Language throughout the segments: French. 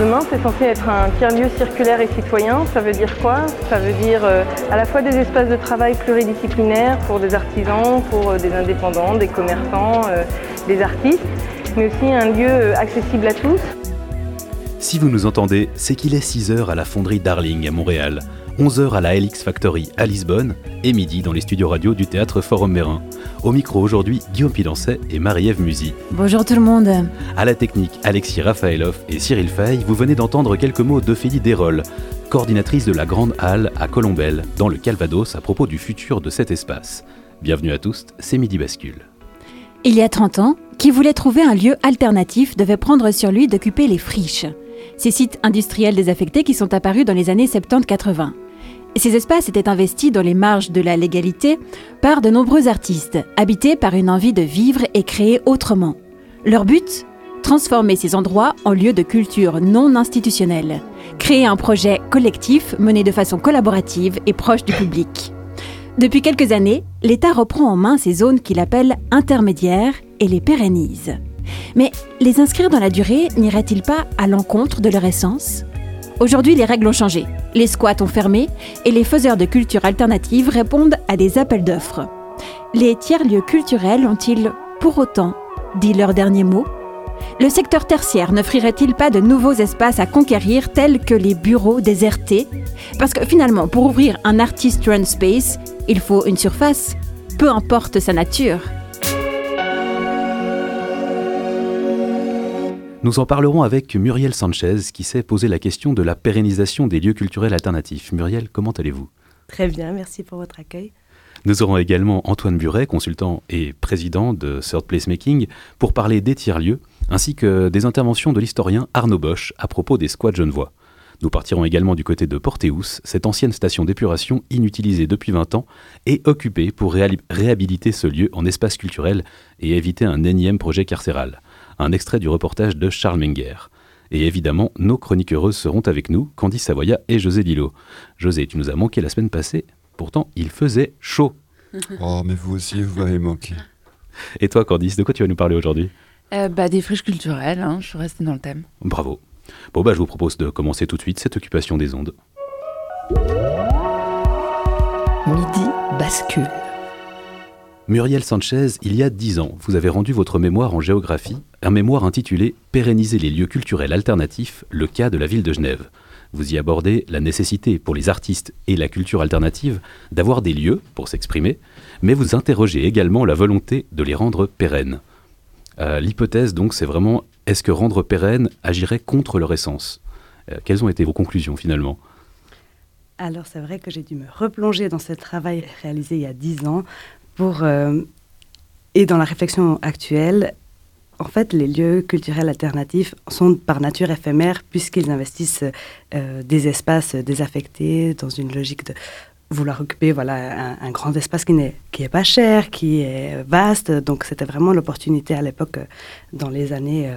Demain, c'est censé être un tiers-lieu circulaire et citoyen. Ça veut dire quoi? Ça veut dire euh, à la fois des espaces de travail pluridisciplinaires pour des artisans, pour euh, des indépendants, des commerçants, euh, des artistes, mais aussi un lieu accessible à tous. Si vous nous entendez, c'est qu'il est 6 heures à la fonderie Darling à Montréal, 11 heures à la LX Factory à Lisbonne et midi dans les studios radio du théâtre Forum Mérin. Au micro aujourd'hui, Guillaume Pilancet et Marie-Ève Musy. Bonjour tout le monde. À la technique, Alexis Rafaelov et Cyril Fay, vous venez d'entendre quelques mots d'Ophélie Desrolles, coordinatrice de la Grande Halle à Colombelle, dans le Calvados, à propos du futur de cet espace. Bienvenue à tous, c'est Midi Bascule. Il y a 30 ans, qui voulait trouver un lieu alternatif devait prendre sur lui d'occuper les friches, ces sites industriels désaffectés qui sont apparus dans les années 70-80. Ces espaces étaient investis dans les marges de la légalité par de nombreux artistes, habités par une envie de vivre et créer autrement. Leur but? Transformer ces endroits en lieux de culture non institutionnelle. Créer un projet collectif mené de façon collaborative et proche du public. Depuis quelques années, l'État reprend en main ces zones qu'il appelle intermédiaires et les pérennise. Mais les inscrire dans la durée n'irait-il pas à l'encontre de leur essence? Aujourd'hui, les règles ont changé. Les squats ont fermé et les faiseurs de culture alternative répondent à des appels d'offres. Les tiers-lieux culturels ont-ils pour autant dit leur dernier mot Le secteur tertiaire n'offrirait-il pas de nouveaux espaces à conquérir tels que les bureaux désertés? Parce que finalement, pour ouvrir un artist-run space, il faut une surface, peu importe sa nature. Nous en parlerons avec Muriel Sanchez qui s'est posé la question de la pérennisation des lieux culturels alternatifs. Muriel, comment allez-vous? Très bien, merci pour votre accueil. Nous aurons également Antoine Buret, consultant et président de Third Placemaking, pour parler des tiers-lieux, ainsi que des interventions de l'historien Arnaud Bosch à propos des squats genevois. Nous partirons également du côté de Porteus, cette ancienne station d'épuration inutilisée depuis 20 ans et occupée pour réhabiliter ce lieu en espace culturel et éviter un énième projet carcéral un extrait du reportage de Charles Menger. Et évidemment, nos chroniques heureuses seront avec nous, Candice Savoya et José Lillo. José, tu nous as manqué la semaine passée, pourtant il faisait chaud. Oh, mais vous aussi, vous m'avez manqué. Et toi, Candice, de quoi tu vas nous parler aujourd'hui? Euh, bah, Des friches culturelles, hein, je suis restée dans le thème. Bravo. Bon, bah, je vous propose de commencer tout de suite cette occupation des ondes. Midi bascule. Muriel Sanchez, il y a dix ans, vous avez rendu votre mémoire en géographie, un mémoire intitulé Pérenniser les lieux culturels alternatifs, le cas de la ville de Genève. Vous y abordez la nécessité pour les artistes et la culture alternative d'avoir des lieux pour s'exprimer, mais vous interrogez également la volonté de les rendre pérennes. Euh, l'hypothèse donc c'est vraiment est-ce que rendre pérennes agirait contre leur essence? Euh, Quelles ont été vos conclusions finalement? Alors c'est vrai que j'ai dû me replonger dans ce travail réalisé il y a dix ans euh, et dans la réflexion actuelle, en fait, les lieux culturels alternatifs sont par nature éphémères puisqu'ils investissent euh, des espaces désaffectés dans une logique de vouloir occuper voilà, un, grand espace qui n'est qui est pas cher, qui est vaste. Donc c'était vraiment l'opportunité à l'époque, euh, dans les années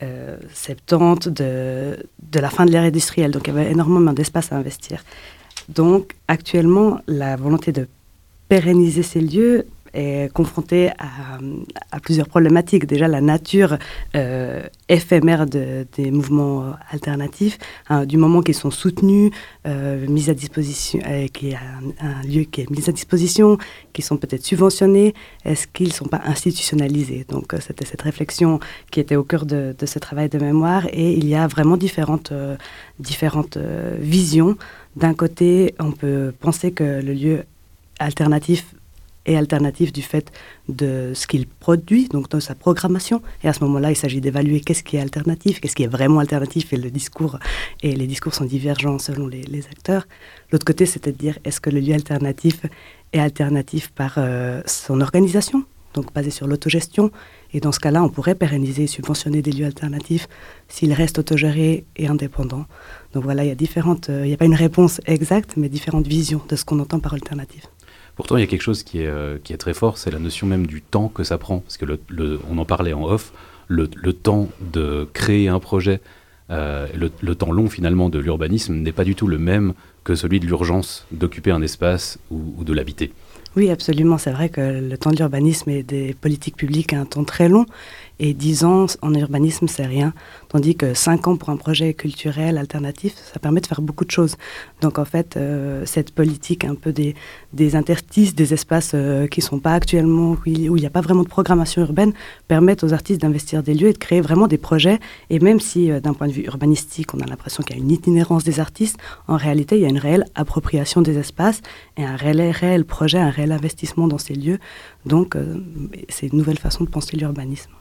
70, de, de la fin de l'ère industrielle. Donc il y avait énormément d'espace à investir. Donc actuellement, la volonté de pérenniser ces lieux est confronté à, plusieurs problématiques. Déjà, la nature euh, éphémère des mouvements alternatifs, hein, du moment qu'ils sont soutenus, euh, mis à disposition, euh, qui est un, lieu qui est mis à disposition, qui sont peut-être subventionnés, est-ce qu'ils ne sont pas institutionnalisés? Donc, c'était cette réflexion qui était au cœur de, ce travail de mémoire. Et il y a vraiment différentes, différentes visions. D'un côté, on peut penser que le lieu alternatif et alternatif du fait de ce qu'il produit, donc de sa programmation. Et à ce moment-là, il s'agit d'évaluer qu'est-ce qui est alternatif, qu'est-ce qui est vraiment alternatif, et le discours et les discours sont divergents selon les, acteurs. L'autre côté, c'était de dire est-ce que le lieu alternatif est alternatif par euh, son organisation, donc basé sur l'autogestion? Et dans ce cas-là, on pourrait pérenniser et subventionner des lieux alternatifs s'ils restent autogérés et indépendants. Donc voilà, il y a euh, il n'y a pas une réponse exacte, mais différentes visions de ce qu'on entend par alternatif Pourtant, il y a quelque chose qui est, euh, qui est très fort, c'est la notion même du temps que ça prend. Parce que on en parlait en off, le, le, temps de créer un projet, euh, le, le, temps long finalement de l'urbanisme n'est pas du tout le même que celui de l'urgence d'occuper un espace ou, ou de l'habiter. Oui, absolument. C'est vrai que le temps de l'urbanisme et des politiques publiques a un temps très long. Et 10 ans en urbanisme, c'est rien. Tandis que 5 ans pour un projet culturel alternatif, ça permet de faire beaucoup de choses. Donc en fait, euh, cette politique un peu des, des interstices, des espaces euh, qui ne sont pas actuellement, où il n'y a pas vraiment de programmation urbaine, permettent aux artistes d'investir des lieux et de créer vraiment des projets. Et même si euh, d'un point de vue urbanistique, on a l'impression qu'il y a une itinérance des artistes, en réalité, il y a une réelle appropriation des espaces et un réel, réel projet, un réel investissement dans ces lieux. Donc c'est une nouvelle façon de penser l'urbanisme.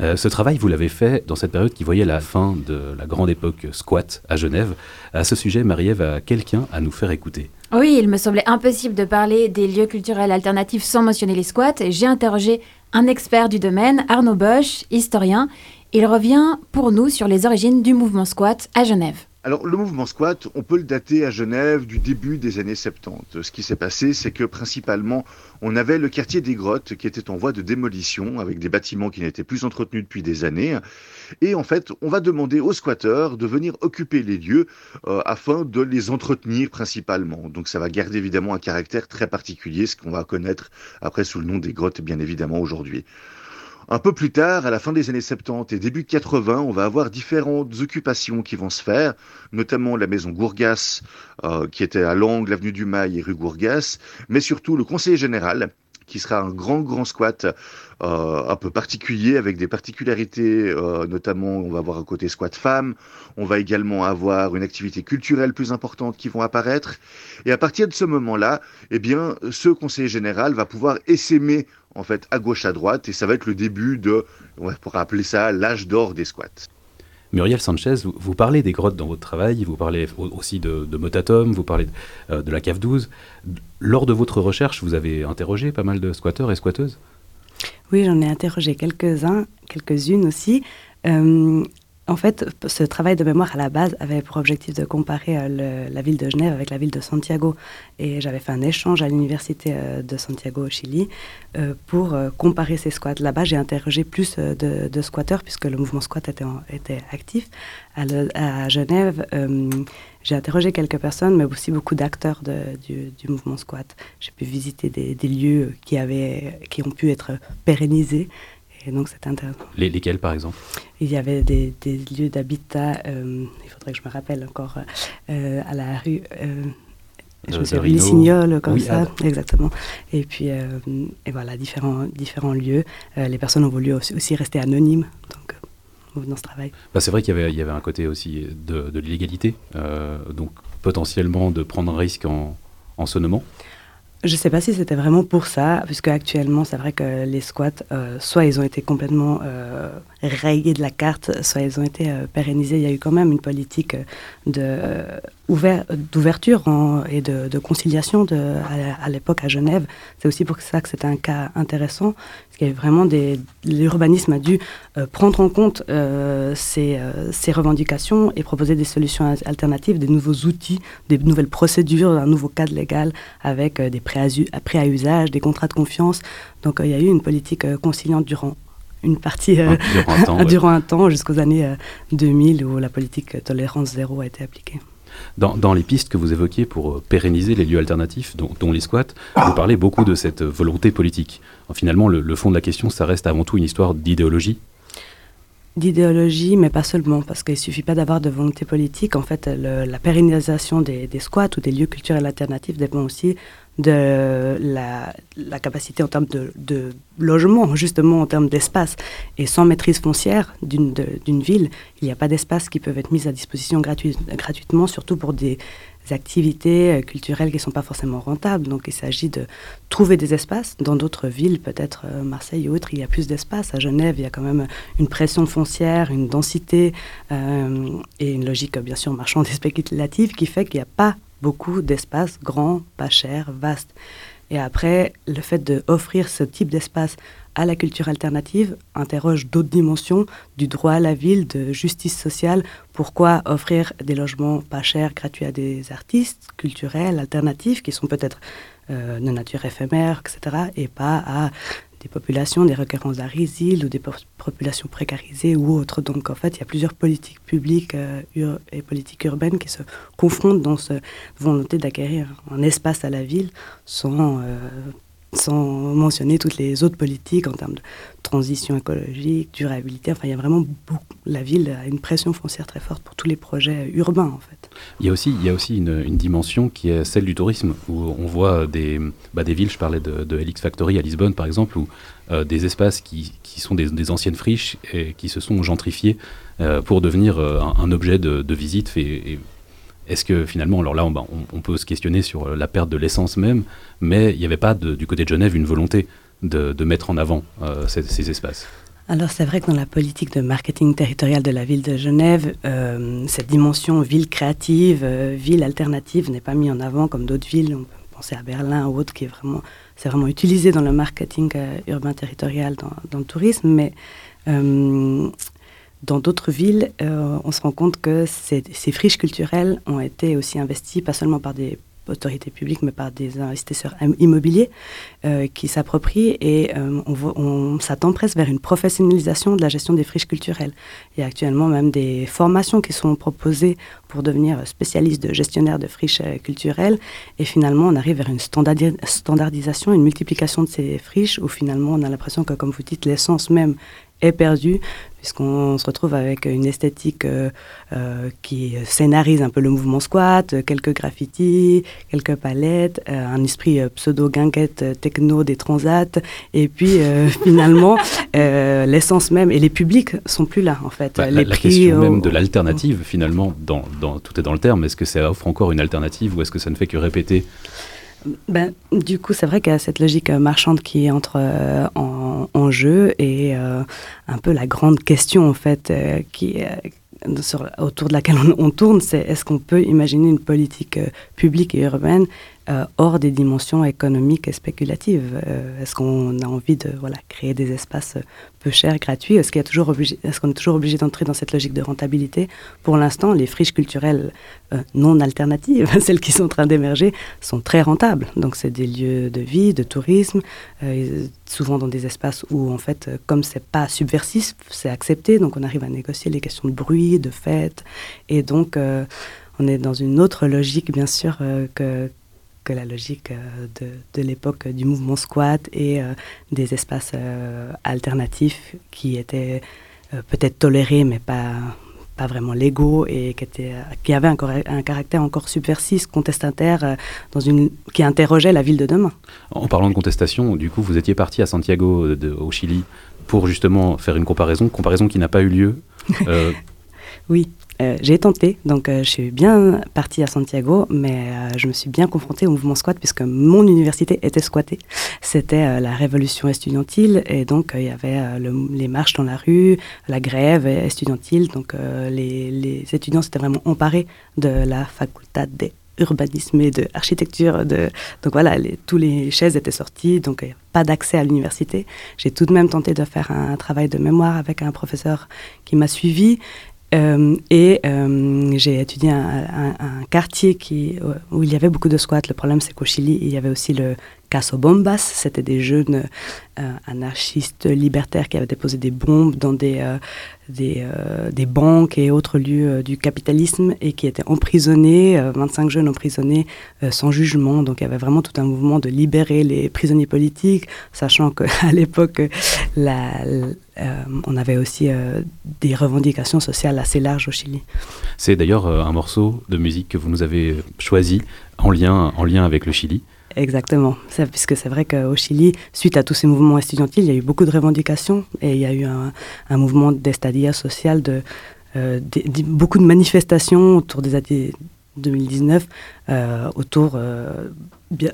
Euh, ce travail, vous l'avez fait dans cette période qui voyait la fin de la grande époque squat à Genève. À ce sujet, Marie-Ève a quelqu'un à nous faire écouter. Oui, il me semblait impossible de parler des lieux culturels alternatifs sans mentionner les squats. J'ai interrogé un expert du domaine, Arnaud Bosch, historien. Il revient pour nous sur les origines du mouvement squat à Genève. Alors le mouvement squat, on peut le dater à Genève du début des années 70. Ce qui s'est passé, c'est que principalement, on avait le quartier des grottes qui était en voie de démolition avec des bâtiments qui n'étaient plus entretenus depuis des années. Et en fait, on va demander aux squatteurs de venir occuper les lieux euh, afin de les entretenir principalement. Donc ça va garder évidemment un caractère très particulier, ce qu'on va connaître après sous le nom des grottes bien évidemment aujourd'hui. Un peu plus tard, à la fin des années 70 et début 80, on va avoir différentes occupations qui vont se faire, notamment la maison Gourgas, euh, qui était à l'angle avenue du Mail et rue Gourgas, mais surtout le conseiller général, qui sera un grand, grand squat euh, un peu particulier, avec des particularités, euh, notamment on va avoir un côté squat femme, on va également avoir une activité culturelle plus importante qui vont apparaître, et à partir de ce moment-là, eh bien, ce conseiller général va pouvoir essaimer en fait à gauche à droite. Et ça va être le début de on pourrait appeler ça l'âge d'or des squats. Muriel Sanchez, vous, parlez des grottes dans votre travail, vous parlez aussi de, de Motatom, vous parlez de, euh, de, la cave 12. Lors de votre recherche, vous avez interrogé pas mal de squatteurs et squatteuses? Oui, j'en ai interrogé quelques-uns, quelques-unes aussi. Euh, en fait, ce travail de mémoire à la base avait pour objectif de comparer euh, la ville de Genève avec la ville de Santiago. Et j'avais fait un échange à l'université euh, de Santiago au Chili euh, pour comparer ces squats. Là-bas, j'ai interrogé plus de, squatteurs puisque le mouvement squat était, actif. À, Genève, j'ai interrogé quelques personnes, mais aussi beaucoup d'acteurs du, du, mouvement squat. J'ai pu visiter des, des lieux qui, avaient, qui ont pu être pérennisés et donc c'était intéressant. Les, lesquels par exemple? Il y avait des, des lieux d'habitat, euh, il faudrait que je me rappelle encore, euh, à la rue. Euh, je me souviens, les signoles, comme oui, ça, ah. exactement. Et puis, euh, et voilà, différents, différents lieux. Euh, les personnes ont voulu aussi, aussi rester anonymes. Donc, euh, dans ce travail. Bah, c'est vrai qu'il y avait, il y avait un côté aussi de, de l'illégalité, donc potentiellement de prendre un risque en, en se nommant. Je ne sais pas si c'était vraiment pour ça, puisque actuellement, c'est vrai que les squats, euh, soit ils ont été complètement euh, rayés de la carte, soit ils ont été euh, pérennisés. Il y a eu quand même une politique d'ouverture et de, conciliation à l'époque à Genève. C'est aussi pour ça que c'était un cas intéressant, y vraiment des... L'urbanisme a dû prendre en compte ces, ces revendications et proposer des solutions alternatives, des nouveaux outils, des nouvelles procédures, un nouveau cadre légal avec des prêts à usage, des contrats de confiance. Donc euh, il y a eu une politique euh, conciliante durant une partie euh, durant un temps, durant un temps jusqu'aux années 2000 où la politique tolérance zéro a été appliquée. Dans, dans, les pistes que vous évoquiez pour pérenniser les lieux alternatifs, dont, dont les squats, vous parlez beaucoup de cette volonté politique. Finalement, le, le fond de la question, ça reste avant tout une histoire d'idéologie d'idéologie, mais pas seulement, parce qu'il ne suffit pas d'avoir de volonté politique. En fait, le, la pérennisation des, des, squats ou des lieux culturels alternatifs dépend aussi de la, capacité en termes de, logement, justement en termes d'espace. Et sans maîtrise foncière d'une ville, il n'y a pas d'espace qui peuvent être mis à disposition gratuit, gratuitement, surtout pour des activités euh, culturelles qui ne sont pas forcément rentables. Donc il s'agit de trouver des espaces. Dans d'autres villes, peut-être euh, Marseille ou autres, il y a plus d'espace. À Genève, il y a quand même une pression foncière, une densité euh, et une logique, bien sûr, marchande et spéculative qui fait qu'il n'y a pas beaucoup d'espaces grands, pas chers, vastes. Et après, le fait d'offrir ce type d'espace à la culture alternative interroge d'autres dimensions du droit à la ville, de justice sociale. Pourquoi offrir des logements pas chers, gratuits à des artistes culturels, alternatifs, qui sont peut-être de nature éphémère, etc., et pas à des populations, des requérants d'asile ou des populations précarisées ou autres. Donc en fait, il y a plusieurs politiques publiques et politiques urbaines qui se confrontent dans cette volonté d'acquérir un espace à la ville sans sans mentionner toutes les autres politiques en termes de transition écologique, durabilité. Enfin, il y a vraiment beaucoup. La ville a une pression foncière très forte pour tous les projets urbains, en fait. Il y a aussi, il y a aussi une, dimension qui est celle du tourisme, où on voit des, bah, des villes, je parlais de, de Helix Factory à Lisbonne, par exemple, où euh, des espaces qui, qui sont des, anciennes friches et qui se sont gentrifiés euh, pour devenir euh, un, objet de, visite. Est-ce que finalement, alors là, on, peut se questionner sur la perte de l'essence même, mais il n'y avait pas du côté de Genève une volonté de, mettre en avant ces, espaces? Alors c'est vrai que dans la politique de marketing territorial de la ville de Genève, euh, cette dimension ville créative, ville alternative n'est pas mise en avant comme d'autres villes. On peut penser à Berlin ou autre qui est vraiment, c'est vraiment utilisé dans le marketing urbain territorial dans, le tourisme, mais dans d'autres villes, euh, on se rend compte que ces, friches culturelles ont été aussi investies, pas seulement par des autorités publiques, mais par des investisseurs immobiliers euh, qui s'approprient et euh, on, s'attend presque vers une professionnalisation de la gestion des friches culturelles. Il y a actuellement même des formations qui sont proposées pour devenir spécialiste de gestionnaire de friches culturelles et finalement on arrive vers une standardisation, une multiplication de ces friches où finalement on a l'impression que, comme vous dites, l'essence même est perdue puisqu'on se retrouve avec une esthétique euh, euh, qui scénarise un peu le mouvement squat, quelques graffitis, quelques palettes, euh, un esprit pseudo-guinguette techno des transats, et puis finalement l'essence même et les publics sont plus là en fait. Bah, la, question même de l'alternative finalement, dans, dans, tout est dans le terme, est-ce que ça offre encore une alternative ou est-ce que ça ne fait que répéter? Ben, du coup, c'est vrai qu'il y a cette logique marchande qui entre euh, en, jeu et euh, un peu la grande question en fait euh, qui sur, autour de laquelle on tourne, c'est est-ce qu'on peut imaginer une politique publique et urbaine euh, hors des dimensions économiques et spéculatives euh, Est-ce qu'on a envie de créer des espaces peu chers, gratuits? Est-ce qu'on est, toujours obligé, est, qu'on est toujours obligé d'entrer dans cette logique de rentabilité? Pour l'instant, les friches culturelles euh, non alternatives, celles qui sont en train d'émerger, sont très rentables. Donc c'est des lieux de vie, de tourisme, souvent dans des espaces où, en fait, comme c'est pas subversif, c'est accepté. Donc on arrive à négocier les questions de bruit, de fête. Et donc on est dans une autre logique, bien sûr, que, que la logique euh, de, l'époque du mouvement squat et euh, des espaces euh, alternatifs qui étaient peut-être tolérés mais pas, pas vraiment légaux et qui, était, qui avaient un, un, caractère encore subversif, contestataire, dans une, qui interrogeait la ville de demain. En parlant de contestation, du coup, vous étiez parti à Santiago de, au Chili pour justement faire une comparaison, comparaison qui n'a pas eu lieu. oui. Euh, j'ai tenté, donc euh, je suis bien partie à Santiago, mais euh, je me suis bien confrontée au mouvement squat puisque mon université était squattée. C'était la révolution estudiantine et donc il y avait les marches dans la rue, la grève estudiantine. Donc les, étudiants s'étaient vraiment emparés de la faculté d'urbanisme et d'architecture. De... Donc voilà, tous les chaises étaient sorties, donc pas d'accès à l'université. J'ai tout de même tenté de faire un travail de mémoire avec un professeur qui m'a suivi euh, et euh, j'ai étudié un, un, quartier qui, où il y avait beaucoup de squats. Le problème, c'est qu'au Chili, il y avait aussi le Caso Bombas. C'était des jeunes euh, anarchistes libertaires qui avaient déposé des bombes dans des, des, des, banques et autres lieux du capitalisme et qui étaient emprisonnés, 25 jeunes emprisonnés sans jugement. Donc il y avait vraiment tout un mouvement de libérer les prisonniers politiques, sachant qu'à l'époque, euh, on avait aussi euh, des revendications sociales assez larges au Chili. C'est d'ailleurs euh, un morceau de musique que vous nous avez choisi en lien, en lien avec le Chili. Exactement, puisque c'est vrai qu'au Chili, suite à tous ces mouvements estudiantils, il y a eu beaucoup de revendications et il y a eu un, mouvement d'estadia social, de, beaucoup de manifestations autour des années 2019, autour bien,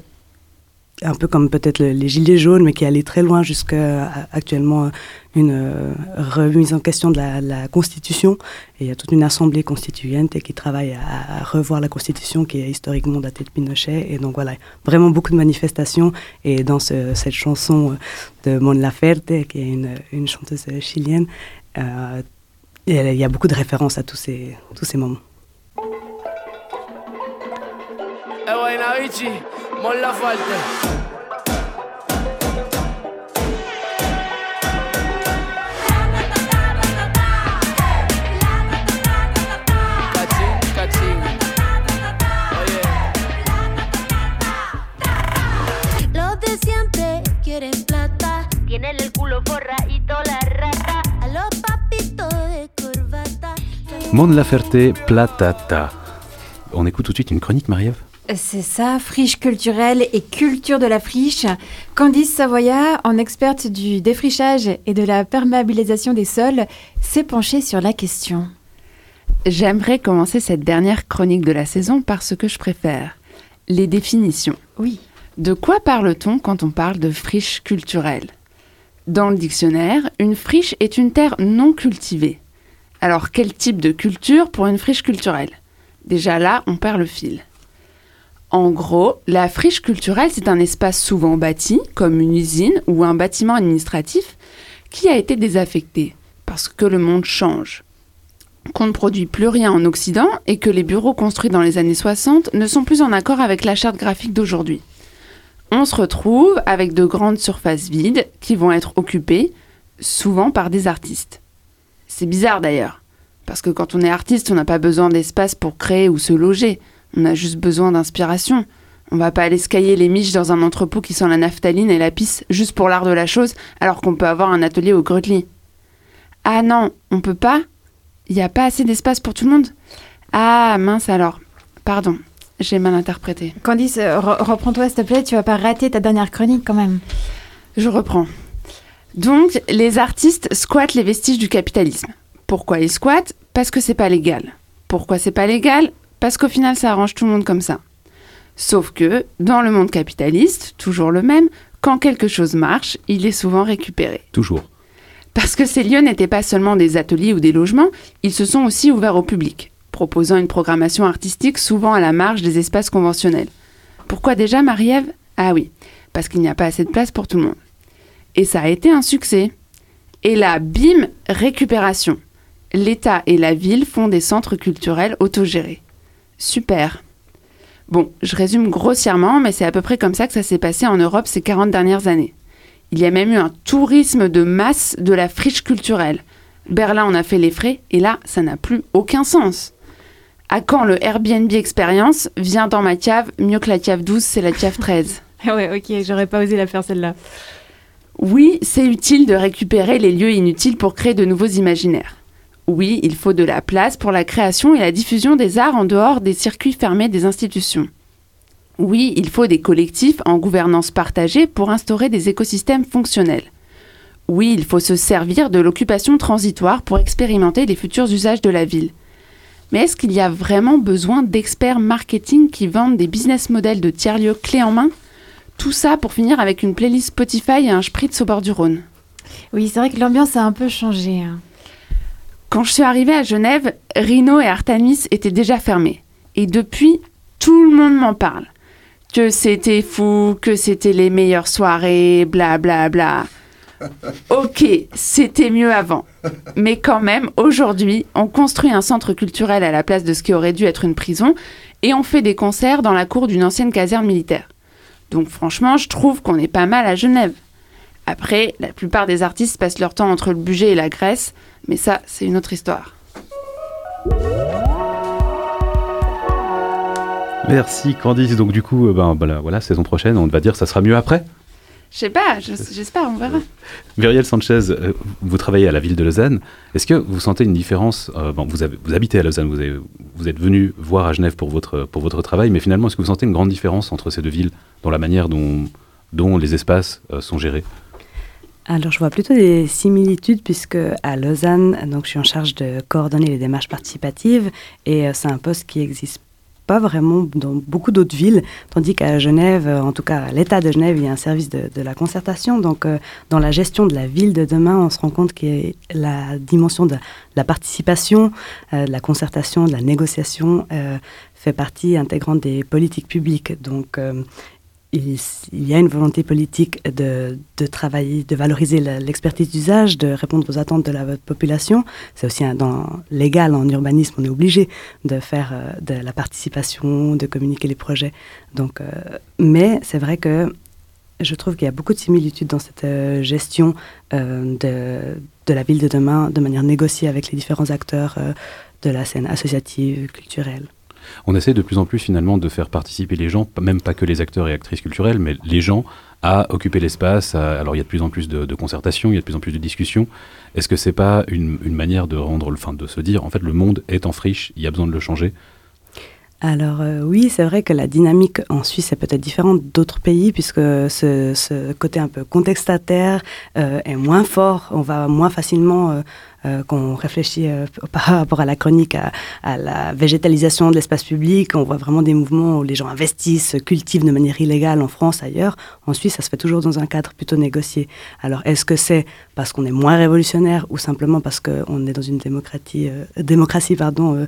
un peu comme peut-être les gilets jaunes, mais qui allait très loin jusqu'à actuellement une euh, remise en question de la, Constitution. Et il y a toute une assemblée constituante qui travaille à, revoir la Constitution qui est historiquement datée de Pinochet. Et donc voilà, vraiment beaucoup de manifestations. Et dans cette chanson de Mon Laferte, qui est une, chanteuse chilienne, euh, il y a beaucoup de références à tous ces, tous ces moments. Quieren plata. Tienen el culo forradito la rata. A los papitos de corbata. Mon Laferte Platata. On écoute tout de suite une chronique, Marie-Ève C'est ça, friche culturelle et culture de la friche. Candice Savoyard, en experte du défrichage et de la perméabilisation des sols, s'est penchée sur la question. J'aimerais commencer cette dernière chronique de la saison par ce que je préfère, les définitions. Oui. De quoi parle-t-on quand on parle de friche culturelle? Dans le dictionnaire, une friche est une terre non cultivée. Alors quel type de culture pour une friche culturelle? Déjà là, on perd le fil. En gros, la friche culturelle, c'est un espace souvent bâti, comme une usine ou un bâtiment administratif, qui a été désaffecté, parce que le monde change. Qu'on ne produit plus rien en Occident et que les bureaux construits dans les années 60 ne sont plus en accord avec la charte graphique d'aujourd'hui. On se retrouve avec de grandes surfaces vides qui vont être occupées, souvent par des artistes. C'est bizarre d'ailleurs, parce que quand on est artiste, on n'a pas besoin d'espace pour créer ou se loger. On a juste besoin d'inspiration. On va pas aller scailler les miches dans un entrepôt qui sent la naphtaline et la pisse juste pour l'art de la chose, alors qu'on peut avoir un atelier au Grutli. Ah non, on peut pas? Il n'y a pas assez d'espace pour tout le monde? Ah mince alors. Pardon, j'ai mal interprété. Candice, euh, re- reprends-toi s'il te plaît, tu vas pas rater ta dernière chronique quand même. Je reprends. Donc, les artistes squattent les vestiges du capitalisme. Pourquoi ils squattent? Parce que c'est pas légal. Pourquoi c'est pas légal? Parce qu'au final, ça arrange tout le monde comme ça. Sauf que, dans le monde capitaliste, toujours le même, quand quelque chose marche, il est souvent récupéré. Toujours. Parce que ces lieux n'étaient pas seulement des ateliers ou des logements, ils se sont aussi ouverts au public, proposant une programmation artistique souvent à la marge des espaces conventionnels. Pourquoi déjà, Marie-Ève? Ah oui, parce qu'il n'y a pas assez de place pour tout le monde. Et ça a été un succès. Et là, bim, récupération. L'État et la ville font des centres culturels autogérés. Super. Bon, je résume grossièrement, mais c'est à peu près comme ça que ça s'est passé en Europe ces 40 dernières années. Il y a même eu un tourisme de masse de la friche culturelle. Berlin en a fait les frais, et là, ça n'a plus aucun sens. À quand le Airbnb Experience Viens dans ma cave, mieux que la cave 12, c'est la cave 13. Ah ouais, ok, j'aurais pas osé la faire celle-là. Oui, c'est utile de récupérer les lieux inutiles pour créer de nouveaux imaginaires. Oui, il faut de la place pour la création et la diffusion des arts en dehors des circuits fermés des institutions. Oui, il faut des collectifs en gouvernance partagée pour instaurer des écosystèmes fonctionnels. Oui, il faut se servir de l'occupation transitoire pour expérimenter les futurs usages de la ville. Mais est-ce qu'il y a vraiment besoin d'experts marketing qui vendent des business models de tiers-lieux clés en main? Tout ça pour finir avec une playlist Spotify et un spritz au bord du Rhône. Oui, c'est vrai que l'ambiance a un peu changé. hein. Quand je suis arrivée à Genève, Rhino et Artemis étaient déjà fermés. Et depuis, tout le monde m'en parle. Que c'était fou, que c'était les meilleures soirées, bla bla bla. Ok, c'était mieux avant. Mais quand même, aujourd'hui, on construit un centre culturel à la place de ce qui aurait dû être une prison et on fait des concerts dans la cour d'une ancienne caserne militaire. Donc franchement, je trouve qu'on est pas mal à Genève. Après, la plupart des artistes passent leur temps entre le budget et la Grèce, mais ça, c'est une autre histoire. Merci Candice. Donc du coup, euh, ben, voilà, voilà, saison prochaine, on va dire ça sera mieux après. Je sais pas, je- j'espère, on verra. Muriel Sanchez, euh, vous travaillez à la ville de Lausanne. Est-ce que vous sentez une différence euh, bon, vous, avez- vous habitez à Lausanne, vous, avez- vous êtes venu voir à Genève pour votre, pour votre travail, mais finalement, est-ce que vous sentez une grande différence entre ces deux villes dans la manière dont, dont les espaces euh, sont gérés? Alors, je vois plutôt des similitudes puisque à Lausanne, donc je suis en charge de coordonner les démarches participatives et euh, c'est un poste qui n'existe pas vraiment dans beaucoup d'autres villes, tandis qu'à Genève, euh, en tout cas à l'État de Genève, il y a un service de, la concertation. Donc, euh, dans la gestion de la ville de demain, on se rend compte que la dimension de la participation, de la concertation, de la négociation fait partie intégrante des politiques publiques. Donc, il, y a une volonté politique de, travailler, de valoriser l'expertise d'usage, de répondre aux attentes de la population. C'est aussi dans, légal en urbanisme, on est obligé de faire euh, de la participation, de communiquer les projets. Donc, euh, mais c'est vrai que je trouve qu'il y a beaucoup de similitudes dans cette euh, gestion de, la ville de demain, de manière négociée avec les différents acteurs de la scène associative, culturelle. On essaie de plus en plus finalement de faire participer les gens, même pas que les acteurs et actrices culturelles, mais les gens à occuper l'espace. Alors il y a de plus en plus de, concertations, il y a de plus en plus de discussions. Est-ce que c'est pas une, une manière de rendre, le- enfin de se dire, en fait, le monde est en friche, il y a besoin de le changer? Alors euh, oui, c'est vrai que la dynamique en Suisse est peut-être différente d'autres pays puisque ce, ce côté un peu contextataire euh, est moins fort. On va moins facilement, euh, euh, quand on réfléchit euh, par rapport à la chronique, à, la végétalisation de l'espace public, on voit vraiment des mouvements où les gens investissent, cultivent de manière illégale en France, ailleurs. En Suisse, ça se fait toujours dans un cadre plutôt négocié. Alors est-ce que c'est parce qu'on est moins révolutionnaire ou simplement parce qu'on est dans une démocratie, euh, démocratie pardon,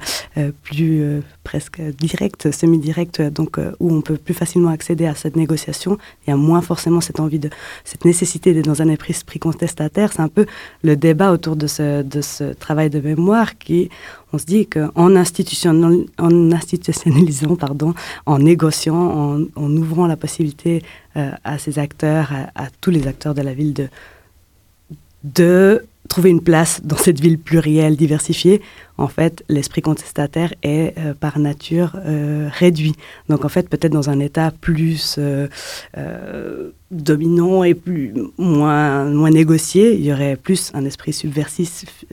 plus presque directe, semi-directe, donc où on peut plus facilement accéder à cette négociation? Il y a moins forcément cette envie de, cette nécessité d'être dans un esprit contestataire. C'est un peu le débat autour de ce, de ce travail de mémoire qui, on se dit qu'en en institutionnalisant, pardon, en négociant, en, ouvrant la possibilité euh, à ces acteurs, à, tous les acteurs de la ville de trouver une place dans cette ville plurielle, diversifiée, en fait, l'esprit contestataire est euh, par nature euh, réduit. Donc, en fait, peut-être dans un état plus euh, dominant et plus, moins, moins négocié, il y aurait plus un esprit subversif,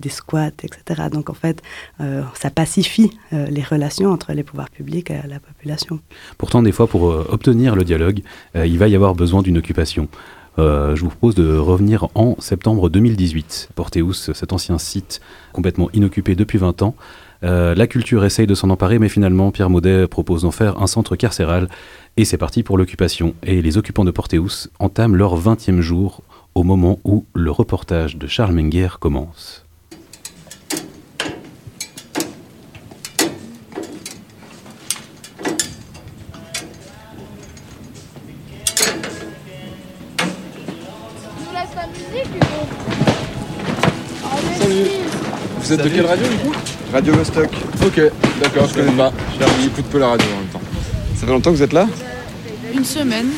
des squats, etc. Donc, en fait, ça pacifie les relations entre les pouvoirs publics et la population. Pourtant, des fois, pour obtenir le dialogue, il va y avoir besoin d'une occupation. Euh, je vous propose de revenir en septembre 2018. Porteus, cet ancien site complètement inoccupé depuis 20 ans. Euh, la culture essaye de s'en emparer, mais finalement, Pierre Maudet propose d'en faire un centre carcéral. Et c'est parti pour l'occupation. Et les occupants de Porteus entament leur 20e jour au moment où le reportage de Charles Menger commence. Vous êtes de quelle radio du coup Radio Vostok. Ok, d'accord, je connais pas. J'écoute peu la radio en même temps. Ça fait longtemps que vous êtes là Une semaine.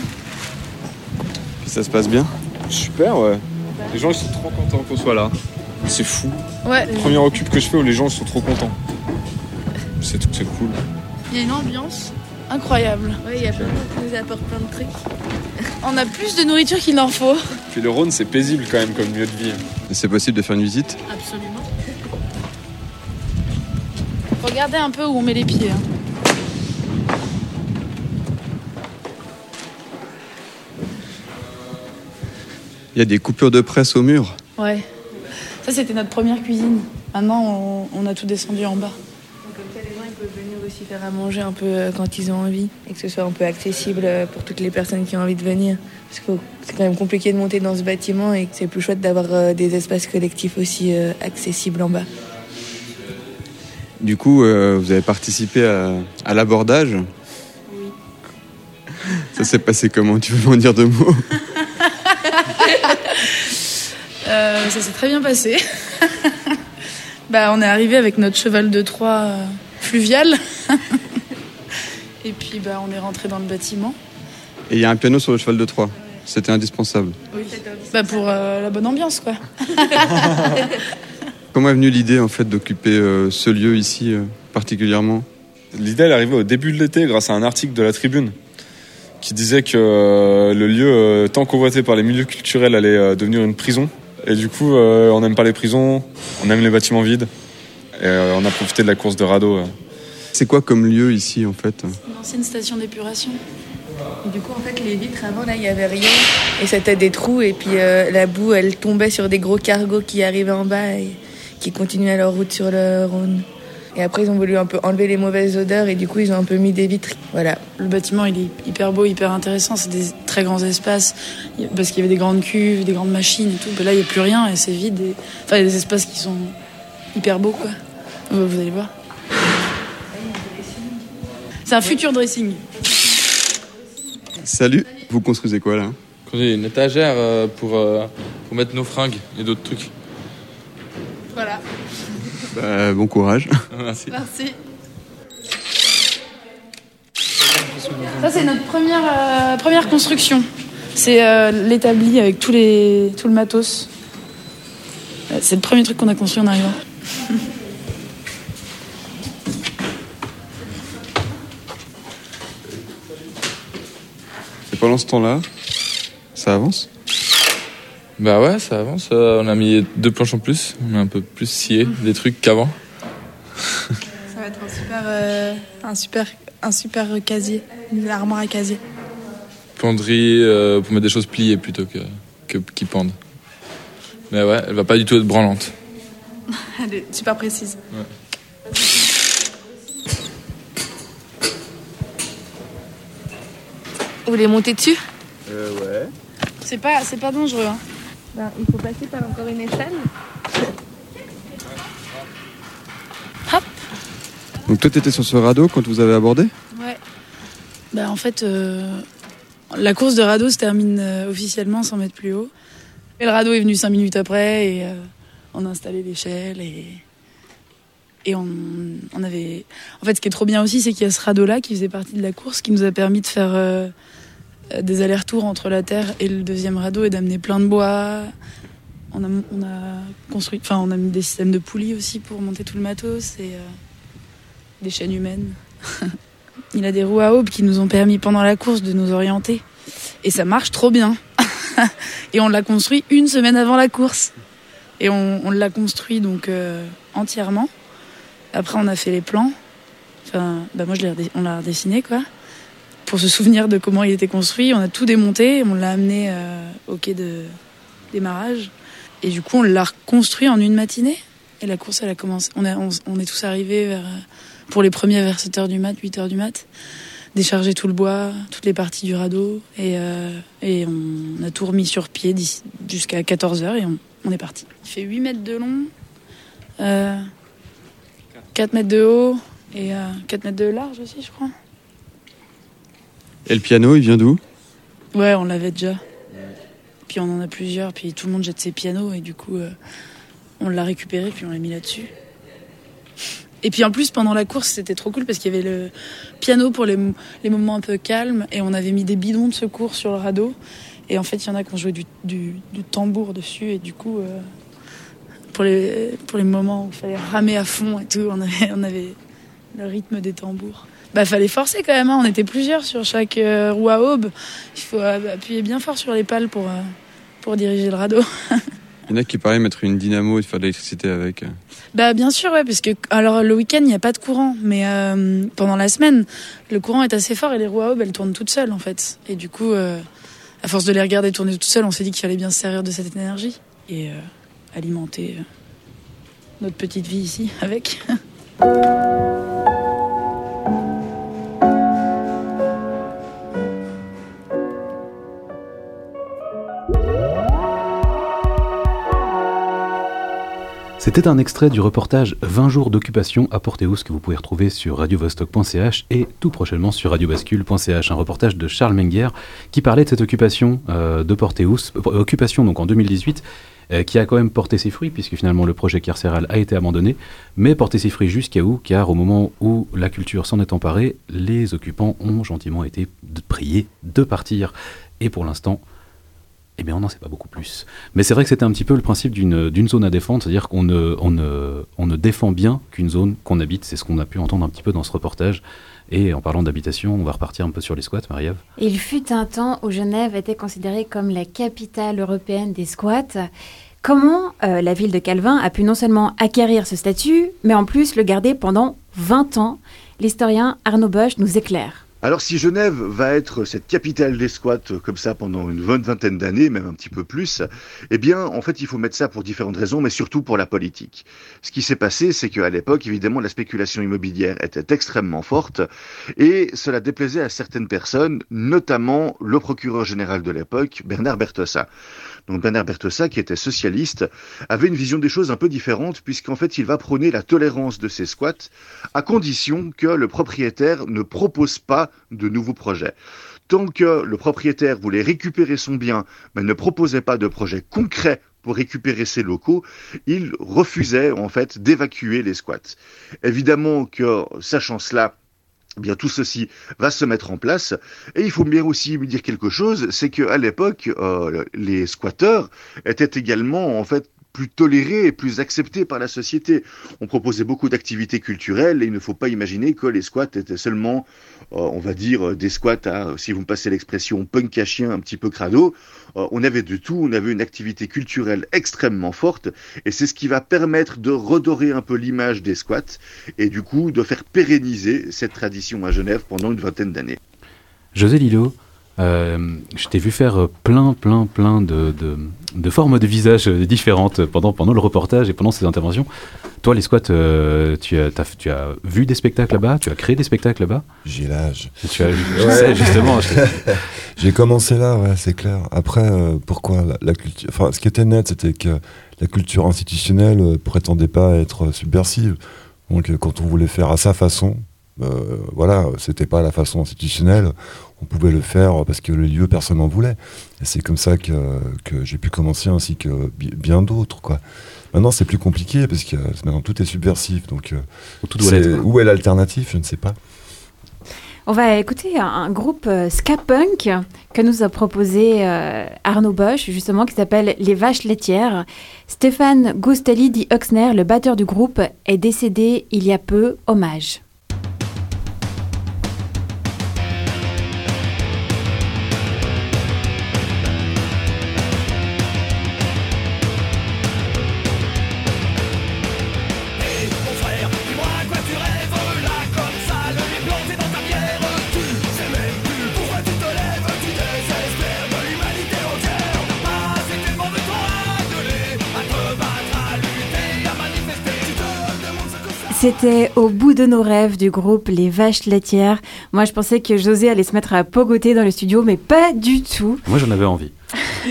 Puis ça se passe bien Super, ouais. Les gens ils sont trop contents qu'on soit là. C'est fou. Ouais. Premier occupe que je fais où les gens ils sont trop contents. C'est c'est cool. Il y a une ambiance incroyable. Oui, il y a plein de gens qui nous apportent plein de trucs. On a plus de nourriture qu'il n'en faut. Puis le Rhône c'est paisible quand même comme lieu de vie. C'est possible de faire une visite Absolument. Regardez un peu où on met les pieds. hein. Il y a des coupures de presse au mur. Ouais. Ça, c'était notre première cuisine. Maintenant, on, on a tout descendu en bas. Comme ça, les gens ils peuvent venir aussi faire à manger un peu euh, quand ils ont envie et que ce soit un peu accessible euh, pour toutes les personnes qui ont envie de venir. Parce que c'est quand même compliqué de monter dans ce bâtiment et que c'est plus chouette d'avoir euh, des espaces collectifs aussi accessibles en bas. Du coup, euh, vous avez participé à, à l'abordage? Oui. Ça s'est passé comment? Tu veux m'en dire deux mots? Euh, ça s'est très bien passé. bah, on est arrivé avec notre cheval de Troie euh, fluvial. Et puis, bah, on est rentré dans le bâtiment. Et il y a un piano sur le cheval de Troie. C'était indispensable. Oui. Bah, pour euh, la bonne ambiance, quoi. Comment est venue l'idée en fait d'occuper euh, ce lieu ici euh, particulièrement? L'idée elle est arrivée au début de l'été grâce à un article de la Tribune qui disait que euh, le lieu euh, tant convoité par les milieux culturels allait euh, devenir une prison. Et du coup, euh, on n'aime pas les prisons, on aime les bâtiments vides. Et euh, on a profité de la course de radeau. euh. C'est quoi comme lieu ici en fait? Une ancienne station d'épuration. Et du coup, en fait, les vitres avant, là, il n'y avait rien. Et c'était des trous. Et puis euh, la boue, elle tombait sur des gros cargos qui arrivaient en bas et qui continuaient leur route sur le Rhône. Et après, ils ont voulu un peu enlever les mauvaises odeurs et du coup, ils ont un peu mis des vitres. Voilà. Le bâtiment, il est hyper beau, hyper intéressant. C'est des très grands espaces. Parce qu'il y avait des grandes cuves, des grandes machines et tout. Mais là, il n'y a plus rien et c'est vide. et- Enfin, il y a des espaces qui sont hyper beaux, quoi. Vous allez voir. C'est un futur dressing. Salut. Vous construisez quoi là? Une étagère euh, pour, euh, pour mettre nos fringues et d'autres trucs. Bah, Bon courage. Merci. Merci. Ça, c'est notre première, euh, première construction. C'est euh, l'établi avec tous les, tout le matos. Euh, C'est le premier truc qu'on a construit en arrivant. Et pendant ce temps-là, ça avance? Bah ouais, ça avance. euh, on a mis deux planches en plus. On a un peu plus scié des trucs qu'avant. Ça va être un super, euh, un super, un super casier, une armoire à casier. Penderie euh, pour mettre des choses pliées plutôt que, que qui pendent. Mais ouais, elle va pas du tout être branlante. Elle est super précise. Vous voulez monter dessus? Euh, ouais. C'est pas, c'est pas dangereux. Hein. Ben, Il faut passer par encore une échelle. Donc toi, t'étais sur ce radeau quand vous avez abordé Ouais. Bah, en fait, euh, la course de radeau se termine euh, officiellement 100 mètres plus haut. Et le radeau est venu 5 minutes après et euh, on a installé l'échelle et, et on, on avait. En fait, ce qui est trop bien aussi, c'est qu'il y a ce radeau-là qui faisait partie de la course qui nous a permis de faire des allers-retours entre la terre et le deuxième radeau et d'amener plein de bois. On a, on a construit, enfin, on a mis des systèmes de poulies aussi pour monter tout le matos et euh, des chaînes humaines. Il a des roues à aube qui nous ont permis pendant la course de nous orienter. Et ça marche trop bien. et on l'a construit une semaine avant la course. Et on, l'a construit donc euh, entièrement. Après, on a fait les plans. Enfin, bah moi, je on l'a redessiné, quoi. Pour se souvenir de comment il était construit. On a tout démonté. On l'a amené euh, au quai de démarrage. Et du coup, on l'a reconstruit en une matinée. Et la course, elle a commencé. On, est tous arrivés vers, euh, pour les premiers vers 7h du mat, 8h du mat. Décharger tout le bois, toutes les parties du radeau. Et, euh, on a tout remis sur pied jusqu'à 14h et on, est parti. Il fait 8 mètres de long, euh, 4 mètres de haut et euh, 4 mètres de large aussi, je crois. Et le piano, il vient d'où Ouais, on l'avait déjà. Puis on en a plusieurs, puis tout le monde jette ses pianos et du coup, euh, on l'a récupéré, puis on l'a mis là-dessus. Et puis en plus, pendant la course, c'était trop cool parce qu'il y avait le piano pour les, les moments un peu calmes et on avait mis des bidons de secours sur le radeau. Et en fait, il y en a qui ont joué du, du- tambour dessus et du coup, euh, pour, les, pour les moments où il fallait ramer à fond et tout, on avait, on avait le rythme des tambours. Bah, fallait forcer quand même, hein. on était plusieurs sur chaque euh, roue à aube. Il faut euh, appuyer bien fort sur les pales pour, euh, pour diriger le radeau. Il y en a qui paraissent mettre une dynamo et faire de l'électricité avec. Bah bien sûr ouais parce que alors le week-end il n'y a pas de courant mais euh, pendant la semaine le courant est assez fort et les roues à aube elles tournent toutes seules en fait et du coup à force de les regarder tourner toutes seules on s'est dit qu'il fallait bien se servir de cette énergie et alimenter notre petite vie ici avec. C'était un extrait du reportage 20 jours d'occupation à Porteus que vous pouvez retrouver sur radiovostok.ch et tout prochainement sur radiobascule.ch. Un reportage de Charles Menger qui parlait de cette occupation euh, de Porteus, euh, occupation donc en 2018 euh, qui a quand même porté ses fruits puisque finalement le projet carcéral a été abandonné, mais porté ses fruits jusqu'à où? Car au moment où la culture s'en est emparée, les occupants ont gentiment été priés de partir. Et pour l'instant, eh bien, on n'en sait pas beaucoup plus. Mais c'est vrai que c'était un petit peu le principe d'une zone à défendre, c'est-à-dire qu'on ne, on ne, on ne défend bien qu'une zone qu'on habite. C'est ce qu'on a pu entendre un petit peu dans ce reportage. Et en parlant d'habitation, on va repartir un peu sur les squats, Marie-Ève. Il fut un temps où Genève était considérée comme la capitale européenne des squats. Comment euh, la ville de Calvin a pu non seulement acquérir ce statut, mais en plus le garder pendant 20 ans? L'historien Arnaud Bosch nous éclaire. Alors si Genève va être cette capitale des squats comme ça pendant une bonne vingtaine d'années, même un petit peu plus, eh bien en fait il faut mettre ça pour différentes raisons, mais surtout pour la politique. Ce qui s'est passé, c'est qu'à l'époque, évidemment, la spéculation immobilière était extrêmement forte et cela déplaisait à certaines personnes, notamment le procureur général de l'époque, Bernard Bertossa. Donc Bernard Bertossa, qui était socialiste, avait une vision des choses un peu différente puisqu'en fait il va prôner la tolérance de ces squats à condition que le propriétaire ne propose pas de nouveaux projets. Tant que le propriétaire voulait récupérer son bien, mais ne proposait pas de projet concret pour récupérer ses locaux, il refusait en fait d'évacuer les squats. Évidemment que, sachant cela, eh bien tout ceci va se mettre en place. Et il faut bien aussi me dire quelque chose, c'est qu'à l'époque, euh, les squatteurs étaient également en fait plus tolérés et plus acceptés par la société. On proposait beaucoup d'activités culturelles et il ne faut pas imaginer que les squats étaient seulement, euh, on va dire, des squats à, si vous me passez l'expression, punk à chien, un petit peu crado. Euh, on avait de tout, on avait une activité culturelle extrêmement forte et c'est ce qui va permettre de redorer un peu l'image des squats et du coup de faire pérenniser cette tradition à Genève pendant une vingtaine d'années. José Lillo, euh, je t'ai vu faire plein, plein, plein de, de, de, formes de visage différentes pendant, pendant le reportage et pendant ces interventions. Toi, les squats, euh, tu, as, tu as vu des spectacles là-bas? Tu as créé des spectacles là-bas? J'ai l'âge. Tu as, je sais, justement. J'ai commencé là, ouais, c'est clair. Après, euh, pourquoi la, la, culture Enfin, ce qui était net, c'était que la culture institutionnelle euh, prétendait pas être subversive. Donc, euh, quand on voulait faire à sa façon, euh, voilà, c'était pas la façon institutionnelle. On pouvait le faire parce que le lieu, personne n'en voulait. Et c'est comme ça que, que j'ai pu commencer, ainsi que bien d'autres, quoi. Maintenant, c'est plus compliqué parce que maintenant tout est subversif. Donc, euh, tout doit l'être. où est l'alternative Je ne sais pas. On va écouter un, un groupe euh, ska punk que nous a proposé euh, Arnaud Bosch, justement, qui s'appelle Les Vaches Laitières. Stéphane Gustelli dit Oxner, le batteur du groupe, est décédé il y a peu. Hommage. C'était au bout de nos rêves du groupe Les Vaches Laitières. Moi, je pensais que José allait se mettre à pogoter dans le studio, mais pas du tout. Moi, j'en avais envie.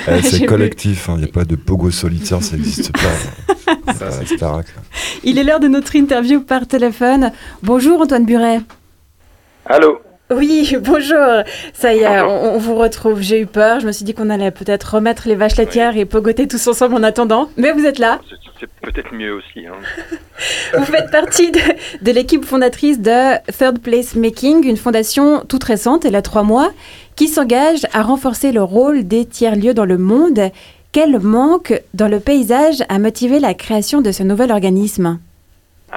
Eh, c'est collectif, il hein, n'y a pas de pogo solitaire, ça n'existe pas. ça, c'est Il est l'heure de notre interview par téléphone. Bonjour Antoine Buret. Allô oui, bonjour. Ça y est, on, on, vous retrouve. J'ai eu peur. Je me suis dit qu'on allait peut-être remettre les vaches laitières oui. et pogoter tous ensemble en attendant. Mais vous êtes là. C'est peut-être mieux aussi. Hein. Vous faites partie de, l'équipe fondatrice de Third Place Making, une fondation toute récente, elle a trois mois, qui s'engage à renforcer le rôle des tiers-lieux dans le monde. Quel manque dans le paysage a motivé la création de ce nouvel organisme?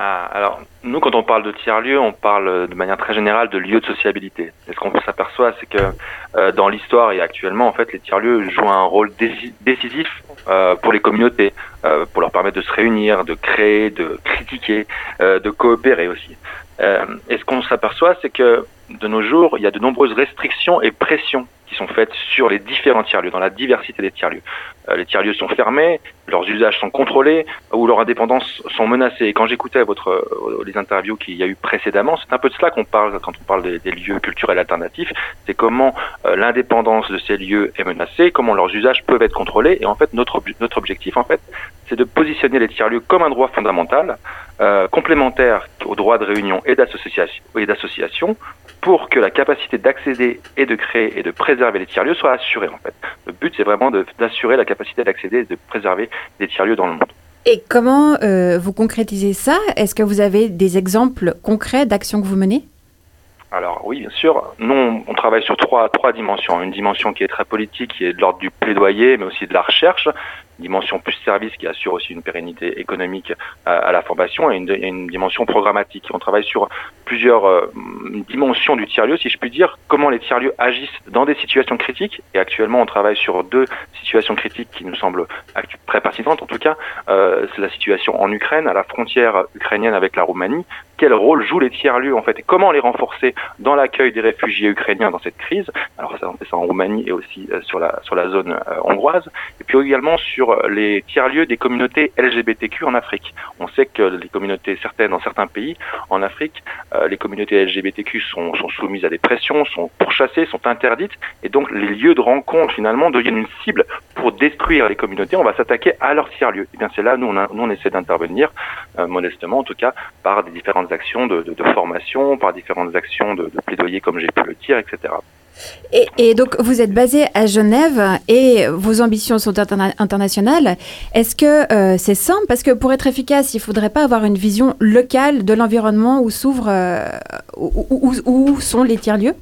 Ah, alors, nous, quand on parle de tiers-lieux, on parle de manière très générale de lieux de sociabilité. Et ce qu'on s'aperçoit, c'est que euh, dans l'histoire et actuellement, en fait, les tiers-lieux jouent un rôle décisif euh, pour les communautés, euh, pour leur permettre de se réunir, de créer, de critiquer, de coopérer aussi. et ce qu'on s'aperçoit, c'est que de nos jours, il y a de nombreuses restrictions et pressions qui sont faites sur les différents tiers-lieux, dans la diversité des tiers-lieux. Euh, les tiers-lieux sont fermés, leurs usages sont contrôlés ou leur indépendance sont menacées. Et quand j'écoutais votre euh, les interviews qu'il y a eu précédemment, c'est un peu de cela qu'on parle quand on parle des, lieux culturels alternatifs. C'est comment euh, l'indépendance de ces lieux est menacée, comment leurs usages peuvent être contrôlés. Et en fait, notre notre objectif, en fait, c'est de positionner les tiers-lieux comme un droit fondamental, euh, complémentaire au droit de réunion et d'association et d'association pour que la capacité d'accéder et de créer et de préserver les tiers-lieux soit assurée en fait. Le but c'est vraiment d'assurer la capacité d'accéder et de préserver les tiers-lieux dans le monde. Et comment euh, vous concrétisez ça? Est-ce que vous avez des exemples concrets d'actions que vous menez? Alors oui, bien sûr. Nous, on travaille sur trois, trois dimensions. Une dimension qui est très politique, qui est de l'ordre du plaidoyer, mais aussi de la recherche. Dimension plus service qui assure aussi une pérennité économique à, la formation et une, dimension programmatique. On travaille sur plusieurs euh, dimensions du tiers-lieu, si je puis dire, comment les tiers-lieux agissent dans des situations critiques. Et actuellement, on travaille sur deux situations critiques qui nous semblent très pertinentes. En tout cas, euh, c'est la situation en Ukraine, à la frontière ukrainienne avec la Roumanie. Quel rôle jouent les tiers-lieux en fait et comment les renforcer dans l'accueil des réfugiés ukrainiens dans cette crise? Alors ça, on fait ça en Roumanie et aussi euh, sur la sur la zone hongroise. Et puis également sur les tiers-lieux des communautés LGBTQ en Afrique. On sait que les communautés certaines dans certains pays en Afrique, euh, les communautés LGBTQ sont, soumises à des pressions, sont pourchassées, sont interdites, et donc les lieux de rencontre finalement deviennent une cible pour détruire les communautés, on va s'attaquer à leur tiers-lieu. Et bien c'est là, nous on, nous, on essaie d'intervenir, euh, modestement en tout cas, par des différentes actions de, formation, par différentes actions de plaidoyer comme j'ai pu le dire, etc. Et, donc, vous êtes basé à Genève et vos ambitions sont interna internationales. Est-ce que euh, c'est simple? Parce que pour être efficace, il ne faudrait pas avoir une vision locale de l'environnement où s'ouvrent, euh, où, sont les tiers-lieux?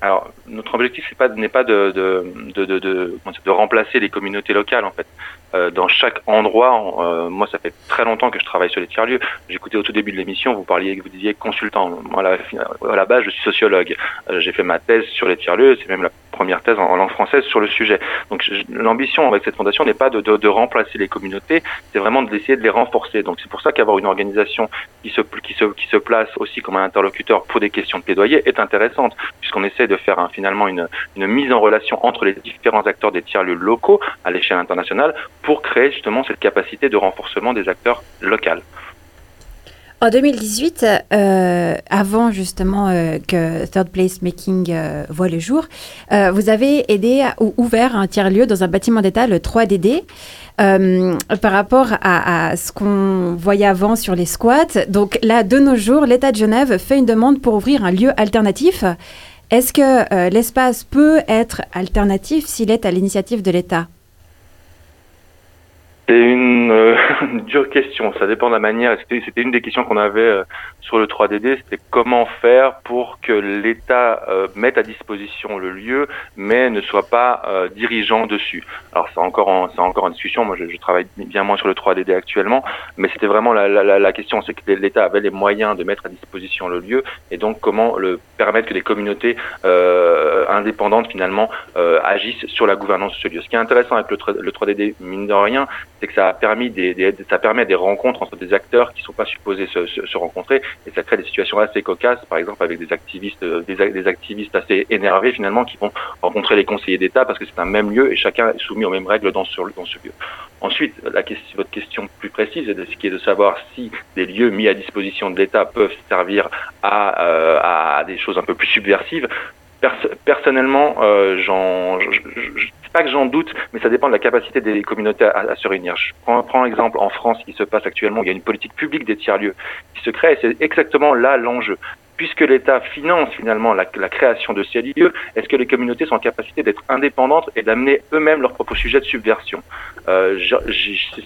Alors, notre objectif n'est pas, de, de, remplacer les communautés locales, en fait. Euh, dans chaque endroit, euh, moi, ça fait très longtemps que je travaille sur les tiers-lieux. J'écoutais au tout début de l'émission, vous parliez, vous disiez consultant. Moi, à la, base, je suis sociologue. Euh, J'ai fait ma thèse sur les tiers-lieux. C'est même la première thèse en, langue française sur le sujet. Donc, l'ambition avec cette fondation n'est pas de, de, de, remplacer les communautés, c'est vraiment d'essayer de les renforcer. Donc, c'est pour ça qu'avoir une organisation qui se, qui, se, qui se place aussi comme un interlocuteur pour des questions de plaidoyer est intéressante, puisqu'on essaie de faire un, finalement une, une, mise en relation entre les différents acteurs des tiers-lieux locaux à l'échelle internationale pour créer justement cette capacité de renforcement des acteurs locaux. En 2018, euh, avant justement euh, que Third Place Making euh, voit le jour, vous avez aidé ou ouvert un tiers-lieu dans un bâtiment d'État, le 3DD. Euh, par rapport à, à ce qu'on voyait avant sur les squats. Donc là, de nos jours, l'État de Genève fait une demande pour ouvrir un lieu alternatif. Est-ce que l'espace peut être alternatif s'il est à l'initiative de l'État? C'est une, euh, dure question. Ça dépend de la manière. C'était une des questions qu'on avait euh, sur le 3DD. C'était comment faire pour que l'État euh, mette à disposition le lieu, mais ne soit pas euh, dirigeant dessus. Alors c'est encore en, c'est encore en discussion. Moi, je, je, travaille bien moins sur le 3DD actuellement, mais c'était vraiment la, la, la question, c'est que l'État avait les moyens de mettre à disposition le lieu, et donc comment le permettre que des communautés euh, indépendantes finalement agissent sur la gouvernance de ce lieu. Ce qui est intéressant avec le, le 3DD, mine de rien, c'est que ça a permis des, des, ça permet des rencontres entre des acteurs qui sont pas supposés se, se, se, rencontrer et ça crée des situations assez cocasses, par exemple avec des activistes, des, des activistes assez énervés finalement qui vont rencontrer les conseillers d'État parce que c'est un même lieu et chacun est soumis aux mêmes règles dans ce, dans ce lieu. Ensuite, la question, votre question plus précise est de, ce qui est de savoir si des lieux mis à disposition de l'État peuvent servir à, euh, à des choses un peu plus subversives. Pers personnellement, euh, j'en, pas que j'en doute, mais ça dépend de la capacité des communautés à, se réunir. Je prends, prends l'exemple en France qui se passe actuellement, il y a une politique publique des tiers-lieux qui se crée, et c'est exactement là l'enjeu puisque l'État finance finalement la, création de ces lieux, est-ce que les communautés sont en capacité d'être indépendantes et d'amener eux-mêmes leurs propres sujets de subversion euh,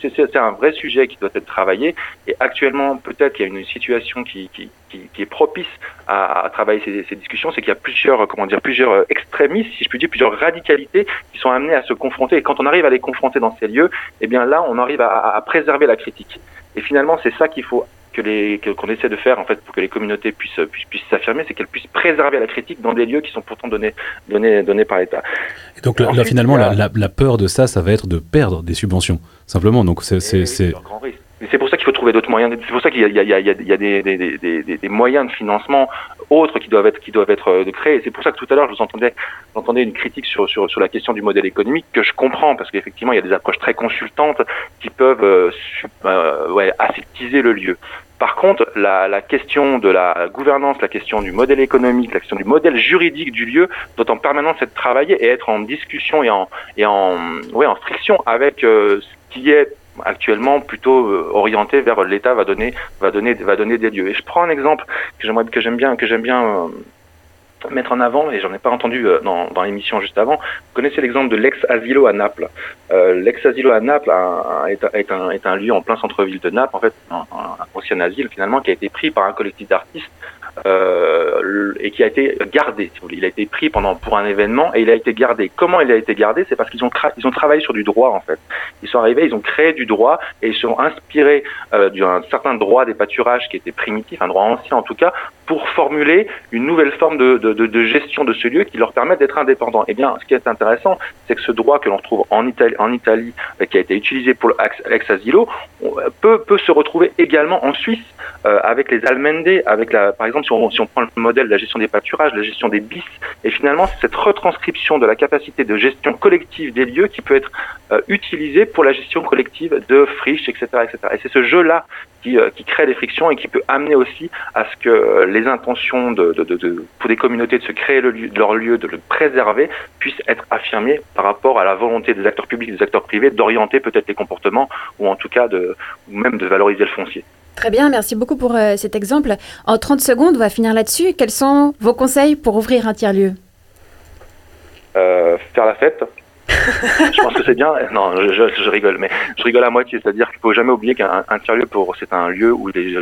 C'est un vrai sujet qui doit être travaillé et actuellement peut-être qu'il y a une situation qui, est propice à, travailler ces, discussions, c'est qu'il y a plusieurs comment dire plusieurs extrémistes, si je puis dire, plusieurs radicalités qui sont amenées à se confronter et quand on arrive à les confronter dans ces lieux, eh bien là on arrive à préserver la critique. Et finalement c'est ça qu'il faut que les qu'on essaie de faire en fait pour que les communautés puissent puissent, puissent s'affirmer, c'est qu'elles puissent préserver la critique dans des lieux qui sont pourtant donnés donnés donnés par l'État. Et donc là, là finalement la, la, la, peur de ça, ça va être de perdre des subventions simplement. Donc c'est c'est grand risque. C'est pour ça qu'il faut trouver d'autres moyens. C'est pour ça qu'il y a, il y a, il y a, il y a des, des, des, des, moyens de financement autres qui doivent être qui doivent être créés. C'est pour ça que tout à l'heure je vous entendais une critique sur, sur la question du modèle économique que je comprends parce qu'effectivement il y a des approches très consultantes qui peuvent euh, euh, aseptiser le lieu. Par contre, la, la, question de la gouvernance, la question du modèle économique, la question du modèle juridique du lieu doit en permanence être travaillée et être en discussion et en, et en, ouais, en friction avec euh, ce qui est actuellement plutôt euh, orienté vers l'État va donner va donner va donner des lieux. Et je prends un exemple que j'aimerais que j'aime bien que j'aime bien euh, mettre en avant, et j'en ai pas entendu euh, dans, l'émission juste avant, vous connaissez l'exemple de l'ex-asilo à Naples. Euh, l'ex-asilo à Naples est, un, est un lieu en plein centre-ville de Naples, en fait, un ancien asile finalement, qui a été pris par un collectif d'artistes euh, et qui a été gardé. Si vous voulez. Il a été pris pendant pour un événement et il a été gardé. Comment il a été gardé? C'est parce qu'ils ont ils ont travaillé sur du droit en fait. Ils sont arrivés, ils ont créé du droit et ils sont inspirés euh, d'un certain droit des pâturages qui était primitif, un droit ancien en tout cas, pour formuler une nouvelle forme de, de, de, gestion de ce lieu qui leur permet d'être indépendants. Et eh bien, ce qui est intéressant, c'est que ce droit que l'on trouve en Italie, en Italie, euh, qui a été utilisé pour l'ex asilo, peut, peut se retrouver également en Suisse euh, avec les Almendés, avec la, par exemple si on, prend le modèle de la gestion des pâturages, de la gestion des bis, et finalement, c'est cette retranscription de la capacité de gestion collective des lieux qui peut être euh, utilisée pour la gestion collective de friches, etc. etc. Et c'est ce jeu-là qui, euh, crée des frictions et qui peut amener aussi à ce que euh, les intentions de, pour des communautés de se créer le leur lieu, de le préserver, puissent être affirmées par rapport à la volonté des acteurs publics, des acteurs privés d'orienter peut-être les comportements ou en tout cas de, ou même de valoriser le foncier. Très bien, merci beaucoup pour euh, cet exemple. En 30 secondes, on va finir là-dessus. Quels sont vos conseils pour ouvrir un tiers-lieu? Euh, faire la fête. Je pense que c'est bien. Non, je, rigole, mais je rigole à moitié. C'est-à-dire qu'il faut jamais oublier qu'un un tiers-lieu, c'est un lieu où les,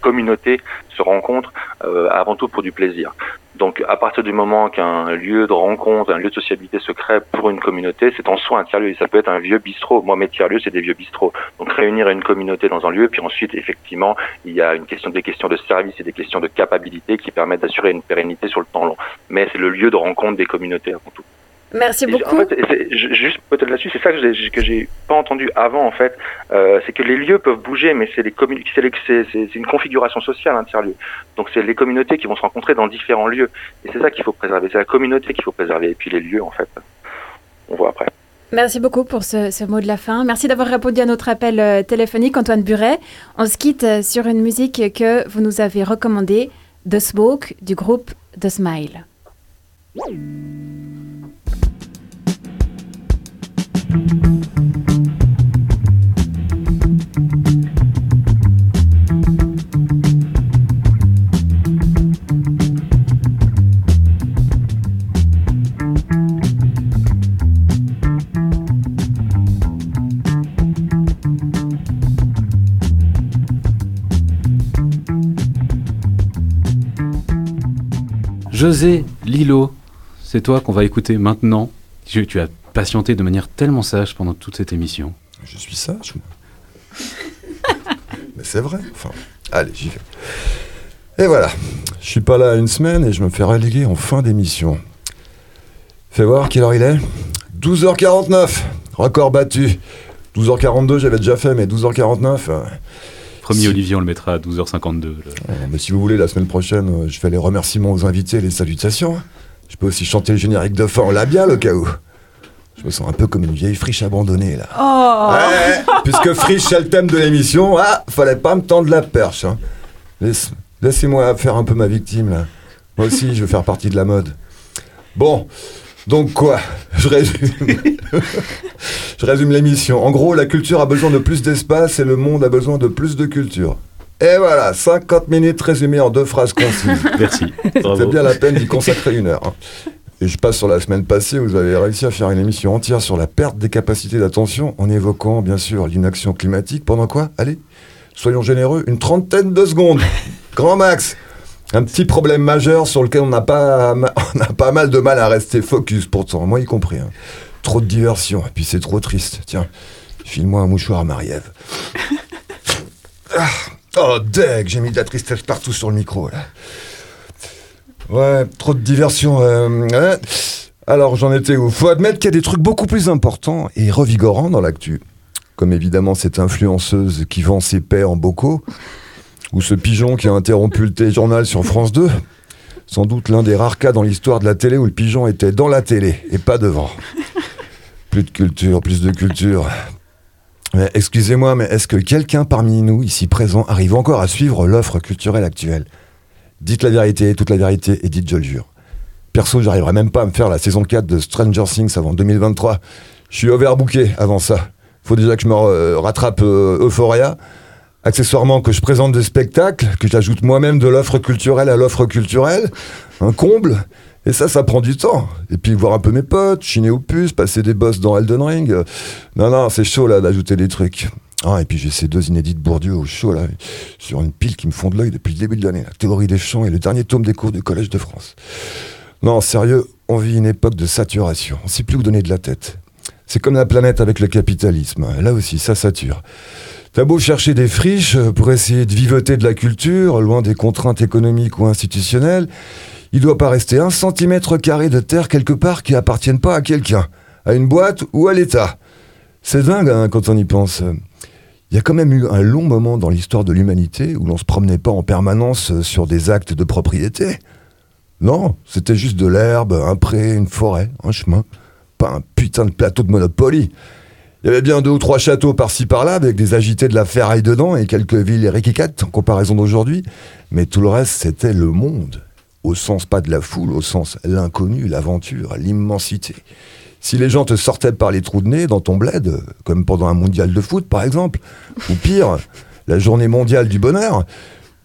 communautés se rencontrent euh, avant tout pour du plaisir. Donc, à partir du moment qu'un lieu de rencontre, un lieu de sociabilité se crée pour une communauté, c'est en soi un tiers-lieu. Ça peut être un vieux bistrot. Moi, mes tiers-lieux, c'est des vieux bistrots. Donc, réunir une communauté dans un lieu, puis ensuite, effectivement, il y a une question, des questions de service et des questions de capacité qui permettent d'assurer une pérennité sur le temps long. Mais c'est le lieu de rencontre des communautés avant tout. Merci beaucoup. En fait, juste peut-être là-dessus, c'est ça que j'ai que j'ai pas entendu avant en fait, euh, c'est que les lieux peuvent bouger, mais c'est les communes, c'est les- c'est c'est- c'est une configuration sociale un tiers-lieu. Donc c'est les communautés qui vont se rencontrer dans différents lieux, et c'est ça qu'il faut préserver. C'est la communauté qu'il faut préserver, et puis les lieux en fait, on voit après. Merci beaucoup pour ce, ce mot de la fin. Merci d'avoir répondu à notre appel euh, téléphonique, Antoine Buret. On se quitte euh, sur une musique que vous nous avez recommandée, The Smoke du groupe The Smile. José Lilo, c'est toi qu'on va écouter maintenant. Tu, as patienté de manière tellement sage pendant toute cette émission. Je suis sage. Mais c'est vrai. Enfin, allez, j'y vais. Et voilà. Je suis pas là une semaine et je me fais reléguer en fin d'émission. Fais voir quelle heure il est 12h49. Record battu. 12h42, j'avais déjà fait, mais 12h49. euh, Promis, Si- Olivier, on le mettra à 12h52. le- mais si vous voulez, la semaine prochaine, euh, je fais les remerciements aux invités et les salutations. Je peux aussi chanter le générique de fin en labial au cas où. Je me sens un peu comme une vieille friche abandonnée là. Oh Ouais, puisque Friche, c'est le thème de l'émission, ah, fallait pas me tendre la perche. hein. Laisse- Laissez-moi faire un peu ma victime, là. Moi aussi, je veux faire partie de la mode. Bon, donc quoi? Je résume. je résume l'émission. En gros, la culture a besoin de plus d'espace et le monde a besoin de plus de culture. Et voilà, 50 minutes résumées en deux phrases concises. Merci. C'est bien la peine d'y consacrer une heure. hein. Et je passe sur la semaine passée où vous avez réussi à faire une émission entière sur la perte des capacités d'attention en évoquant bien sûr l'inaction climatique. Pendant quoi? Allez, soyons généreux, une trentaine de secondes. Grand max. Un petit problème majeur sur lequel on n'a pas, on a pas mal de mal à rester focus pourtant, moi y compris. hein. Trop de diversion, et puis c'est trop triste. Tiens, file-moi un mouchoir, Marie-Ève. Ah, oh, deg, j'ai mis de la tristesse partout sur le micro, là. Ouais, trop de diversion. euh. Alors, j'en étais où Faut admettre qu'il y a des trucs beaucoup plus importants et revigorants dans l'actu. Comme évidemment cette influenceuse qui vend ses paix en bocaux, ou ce pigeon qui a interrompu le téléjournal sur France 2. Sans doute l'un des rares cas dans l'histoire de la télé où le pigeon était dans la télé et pas devant. Plus de culture, plus de culture. Excusez-moi, mais est-ce que quelqu'un parmi nous, ici présent, arrive encore à suivre l'offre culturelle actuelle? Dites la vérité, toute la vérité, et dites je le jure. Perso, j'arriverai même pas à me faire la saison 4 de Stranger Things avant 2023. Je suis overbooké avant ça. Faut déjà que je me euh, rattrape euh, Euphoria. Accessoirement, que je présente des spectacles, que j'ajoute moi-même de l'offre culturelle à l'offre culturelle. Un comble. Et ça, ça prend du temps. Et puis voir un peu mes potes, chiner au puce, passer des boss dans Elden Ring. Non, non, c'est chaud là d'ajouter des trucs. Ah, et puis j'ai ces deux inédits Bourdieu au chaud là, sur une pile qui me font de l'œil depuis le début de l'année. La théorie des champs et le dernier tome des cours du Collège de France. Non, sérieux, on vit une époque de saturation. On sait plus où donner de la tête. C'est comme la planète avec le capitalisme. Là aussi, ça sature. T'as beau chercher des friches pour essayer de vivoter de la culture, loin des contraintes économiques ou institutionnelles, il doit pas rester un centimètre carré de terre quelque part qui appartienne pas à quelqu'un, à une boîte ou à l'État. C'est dingue hein, quand on y pense. Il y a quand même eu un long moment dans l'histoire de l'humanité où l'on se promenait pas en permanence euh, sur des actes de propriété. Non, c'était juste de l'herbe, un pré, une forêt, un chemin. Pas un putain de plateau de Monopoly. Il y avait bien deux ou trois châteaux par-ci par-là avec des agités de la ferraille dedans et quelques villes riquicates en comparaison d'aujourd'hui. Mais tout le reste, c'était le monde. Au sens pas de la foule, au sens l'inconnu, l'aventure, l'immensité. Si les gens te sortaient par les trous de nez dans ton bled, comme pendant un mondial de foot par exemple, ou pire, la journée mondiale du bonheur,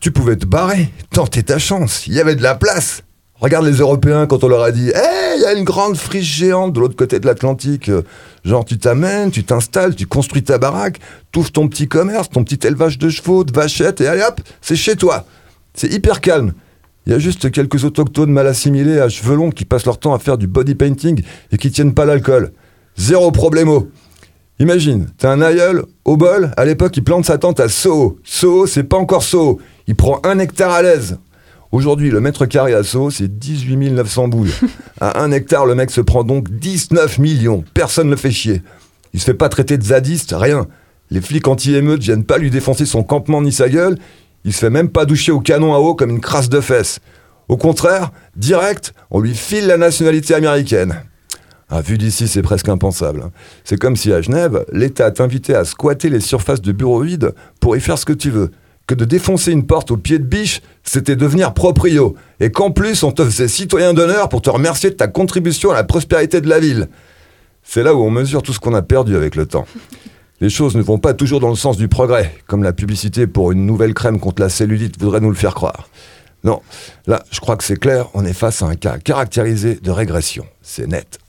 tu pouvais te barrer, tenter ta chance, il y avait de la place. Regarde les Européens quand on leur a dit Hé, il y a une grande friche géante de l'autre côté de l'Atlantique. Genre, tu t'amènes, tu t'installes, tu construis ta baraque, ouvres ton petit commerce, ton petit élevage de chevaux, de vachettes, et allez hop, c'est chez toi. C'est hyper calme. Il y a juste quelques autochtones mal assimilés à cheveux longs qui passent leur temps à faire du body painting et qui tiennent pas l'alcool. Zéro problemo. Imagine, t'as un aïeul, au bol, à l'époque il plante sa tente à Soho. Soho, c'est pas encore Soho. Il prend un hectare à l'aise. Aujourd'hui, le mètre carré à Soho, c'est 18 900 boules. à un hectare, le mec se prend donc 19 millions. Personne ne fait chier. Il se fait pas traiter de zadiste, rien. Les flics anti-émeutes viennent pas lui défoncer son campement ni sa gueule. Il se fait même pas doucher au canon à eau comme une crasse de fesses. Au contraire, direct, on lui file la nationalité américaine. Ah, vu d'ici, c'est presque impensable. C'est comme si à Genève, l'État t'invitait à squatter les surfaces de bureaux vides pour y faire ce que tu veux. Que de défoncer une porte au pied de biche, c'était devenir proprio. Et qu'en plus, on te faisait citoyen d'honneur pour te remercier de ta contribution à la prospérité de la ville. C'est là où on mesure tout ce qu'on a perdu avec le temps. Les choses ne vont pas toujours dans le sens du progrès, comme la publicité pour une nouvelle crème contre la cellulite voudrait nous le faire croire. Non, là, je crois que c'est clair, on est face à un cas caractérisé de régression. C'est net.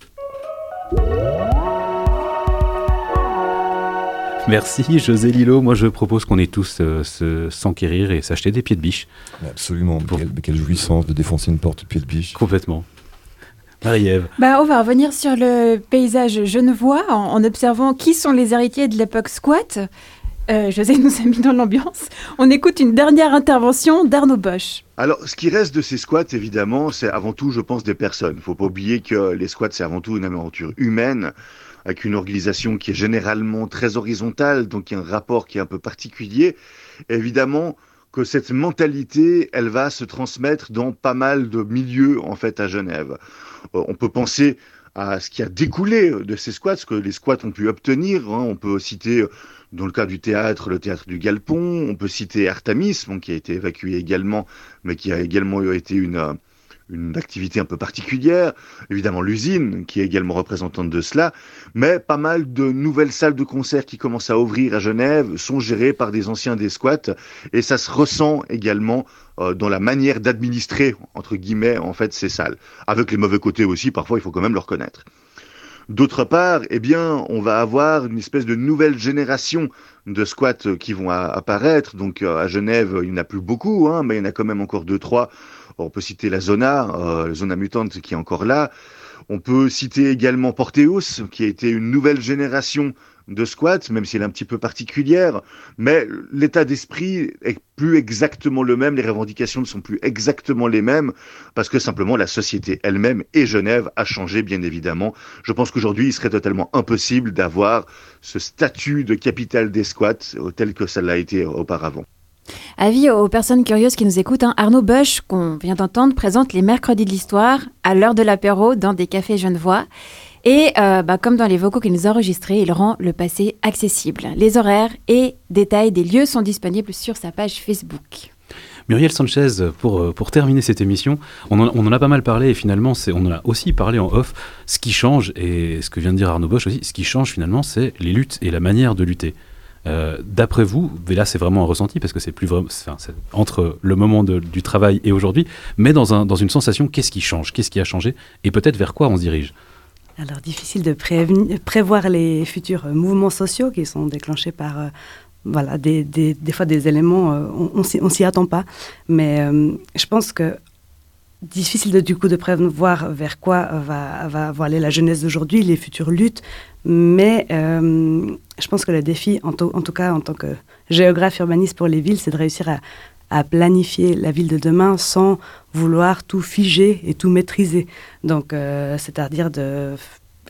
Merci José Lilo. Moi je propose qu'on ait tous euh, se- s'enquérir et s'acheter des pieds de biche. Absolument. Quelle, quelle jouissance de défoncer une porte au pied de biche. Complètement. Marie-Ève. Bah, on va revenir sur le paysage genevois en, en observant qui sont les héritiers de l'époque squat. Euh, José nous a mis dans l'ambiance. On écoute une dernière intervention d'Arnaud Bosch. Alors, ce qui reste de ces squats, évidemment, c'est avant tout, je pense, des personnes. Il faut pas oublier que les squats, c'est avant tout une aventure humaine, avec une organisation qui est généralement très horizontale, donc il y a un rapport qui est un peu particulier. Évidemment que cette mentalité, elle va se transmettre dans pas mal de milieux, en fait, à Genève. Euh, on peut penser à ce qui a découlé de ces squats, ce que les squats ont pu obtenir. hein. On peut citer, euh, dans le cas du théâtre, le théâtre du Galpon. On peut citer Artemis, bon, qui a été évacué également, mais qui a également été une, euh, une activité un peu particulière. Évidemment, l'usine, qui est également représentante de cela. Mais pas mal de nouvelles salles de concert qui commencent à ouvrir à Genève sont gérées par des anciens des squats. Et ça se ressent également euh, dans la manière d'administrer, entre guillemets, en fait, ces salles. Avec les mauvais côtés aussi, parfois, il faut quand même le reconnaître. D'autre part, eh bien, on va avoir une espèce de nouvelle génération de squats qui vont apparaître. Donc, euh, à Genève, il n'y en a plus beaucoup, hein, mais il y en a quand même encore deux, trois. On peut citer la Zona, euh, la Zona Mutante qui est encore là. On peut citer également Porteus, qui a été une nouvelle génération de squats, même si elle est un petit peu particulière. Mais l'état d'esprit est plus exactement le même, les revendications ne sont plus exactement les mêmes, parce que simplement la société elle-même et Genève a changé, bien évidemment. Je pense qu'aujourd'hui, il serait totalement impossible d'avoir ce statut de capitale des squats euh, tel que ça l'a été auparavant. Avis aux personnes curieuses qui nous écoutent, hein, Arnaud Bosch, qu'on vient d'entendre, présente les mercredis de l'histoire à l'heure de l'apéro dans des cafés genevois. Et euh, bah, comme dans les vocaux qu'il nous a enregistrés, il rend le passé accessible. Les horaires et détails des lieux sont disponibles sur sa page Facebook. Muriel Sanchez, pour, euh, pour terminer cette émission, on en, on en a pas mal parlé et finalement, c'est- on en a aussi parlé en off. Ce qui change, et ce que vient de dire Arnaud Bosch aussi, ce qui change finalement, c'est les luttes et la manière de lutter. Euh, D'après vous, mais là c'est vraiment un ressenti parce que c'est plus vraiment entre le moment du travail et aujourd'hui, mais dans, un, dans une sensation, qu'est-ce qui change, qu'est-ce qui a changé? Et peut-être vers quoi on se dirige? Alors, difficile de prévoir les futurs euh, mouvements sociaux qui sont déclenchés par, euh, voilà, des, fois des éléments, on on s'y- attend pas. Mais je pense que difficile de, du coup de prévoir vers quoi va, va, va aller la jeunesse d'aujourd'hui, les futures luttes. Mais euh, je pense que le défi, en, en tout cas en tant que géographe urbaniste pour les villes, c'est de réussir à, à planifier la ville de demain sans vouloir tout figer et tout maîtriser. Donc, euh, c'est-à-dire de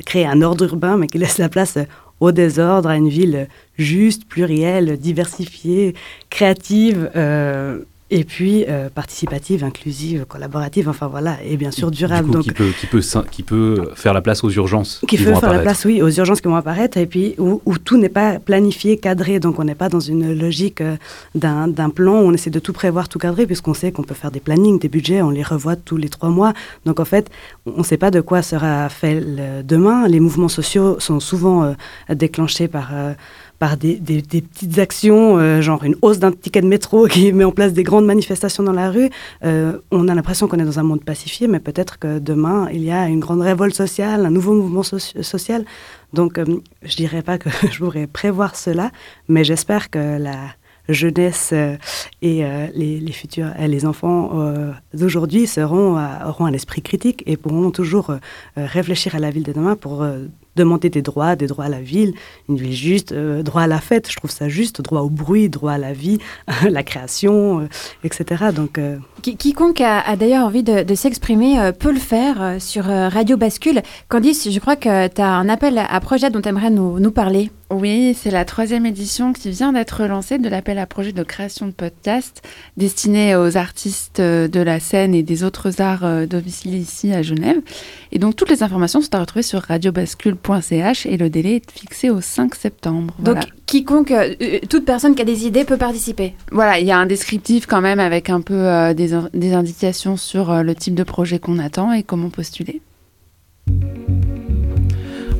créer un ordre urbain, mais qui laisse la place au désordre, à une ville juste, plurielle, diversifiée, créative. euh, et puis euh, participative, inclusive, collaborative, enfin voilà, et bien sûr durable. Coup, donc, qui, peut, qui, peut, qui peut faire la place aux urgences qui qui peut vont faire la place, oui, aux urgences qui vont apparaître, et puis où, où tout n'est pas planifié, cadré, donc on n'est pas dans une logique euh, d'un d'un plan où on essaie de tout prévoir, tout cadrer, puisqu'on sait qu'on peut faire des plannings, des budgets, on les revoit tous les trois mois. Donc en fait, on ne sait pas de quoi sera fait le- demain. Les mouvements sociaux sont souvent euh, déclenchés par... euh, par des, petites actions, euh, genre une hausse d'un ticket de métro qui met en place des grandes manifestations dans la rue. Euh, on a l'impression qu'on est dans un monde pacifié, mais peut-être que demain, il y a une grande révolte sociale, un nouveau mouvement soci- social. Donc, euh, je dirais pas que je pourrais prévoir cela, mais j'espère que la jeunesse euh, et les, futurs, les enfants d'aujourd'hui auront un esprit critique et pourront toujours réfléchir à la ville de demain pour demander des droits, des droits à la ville, une ville juste, euh, droit à la fête, je trouve ça juste, droit au bruit, droit à la vie, la création, euh, etc. Donc, euh, Qui- Quiconque a, a d'ailleurs envie de, de s'exprimer euh, peut le faire euh, sur euh, Radio Bascule. Candice, je crois que tu as un appel à projet dont tu aimerais nous, nous parler. Oui, c'est la troisième édition qui vient d'être lancée de l'appel à projet de création de podcast destiné aux artistes de la scène et des autres arts domiciliés ici à Genève. Et donc toutes les informations sont à retrouver sur et le délai est fixé au 5 septembre. Donc, Voilà. quiconque, euh, euh, toute personne qui a des idées peut participer. Voilà, il y a un descriptif quand même avec un peu euh, des, in- des indications sur euh, le type de projet qu'on attend et comment postuler.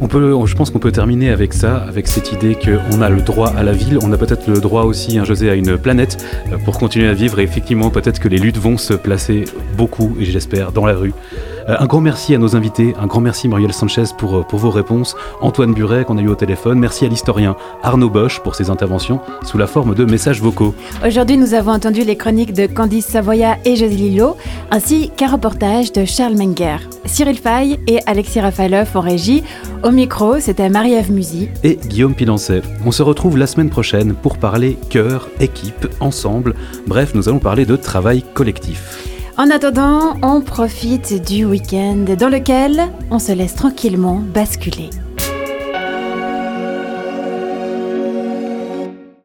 On peut, je pense qu'on peut terminer avec ça, avec cette idée qu'on a le droit à la ville, on a peut-être le droit aussi, hein, José, à une planète pour continuer à vivre. Et effectivement, peut-être que les luttes vont se placer beaucoup, et j'espère, dans la rue. Euh, un grand merci à nos invités, un grand merci Muriel Sanchez pour, euh, pour vos réponses, Antoine Buret qu'on a eu au téléphone, merci à l'historien Arnaud Bosch pour ses interventions sous la forme de messages vocaux. Aujourd'hui, nous avons entendu les chroniques de Candice Savoya et José Lillo, ainsi qu'un reportage de Charles Menger. Cyril Fay et Alexis Rafaloff en régie. Au micro, c'était Marie-Ève Musy. et Guillaume Pilancet. On se retrouve la semaine prochaine pour parler cœur, équipe, ensemble. Bref, nous allons parler de travail collectif. En attendant, on profite du week-end dans lequel on se laisse tranquillement basculer.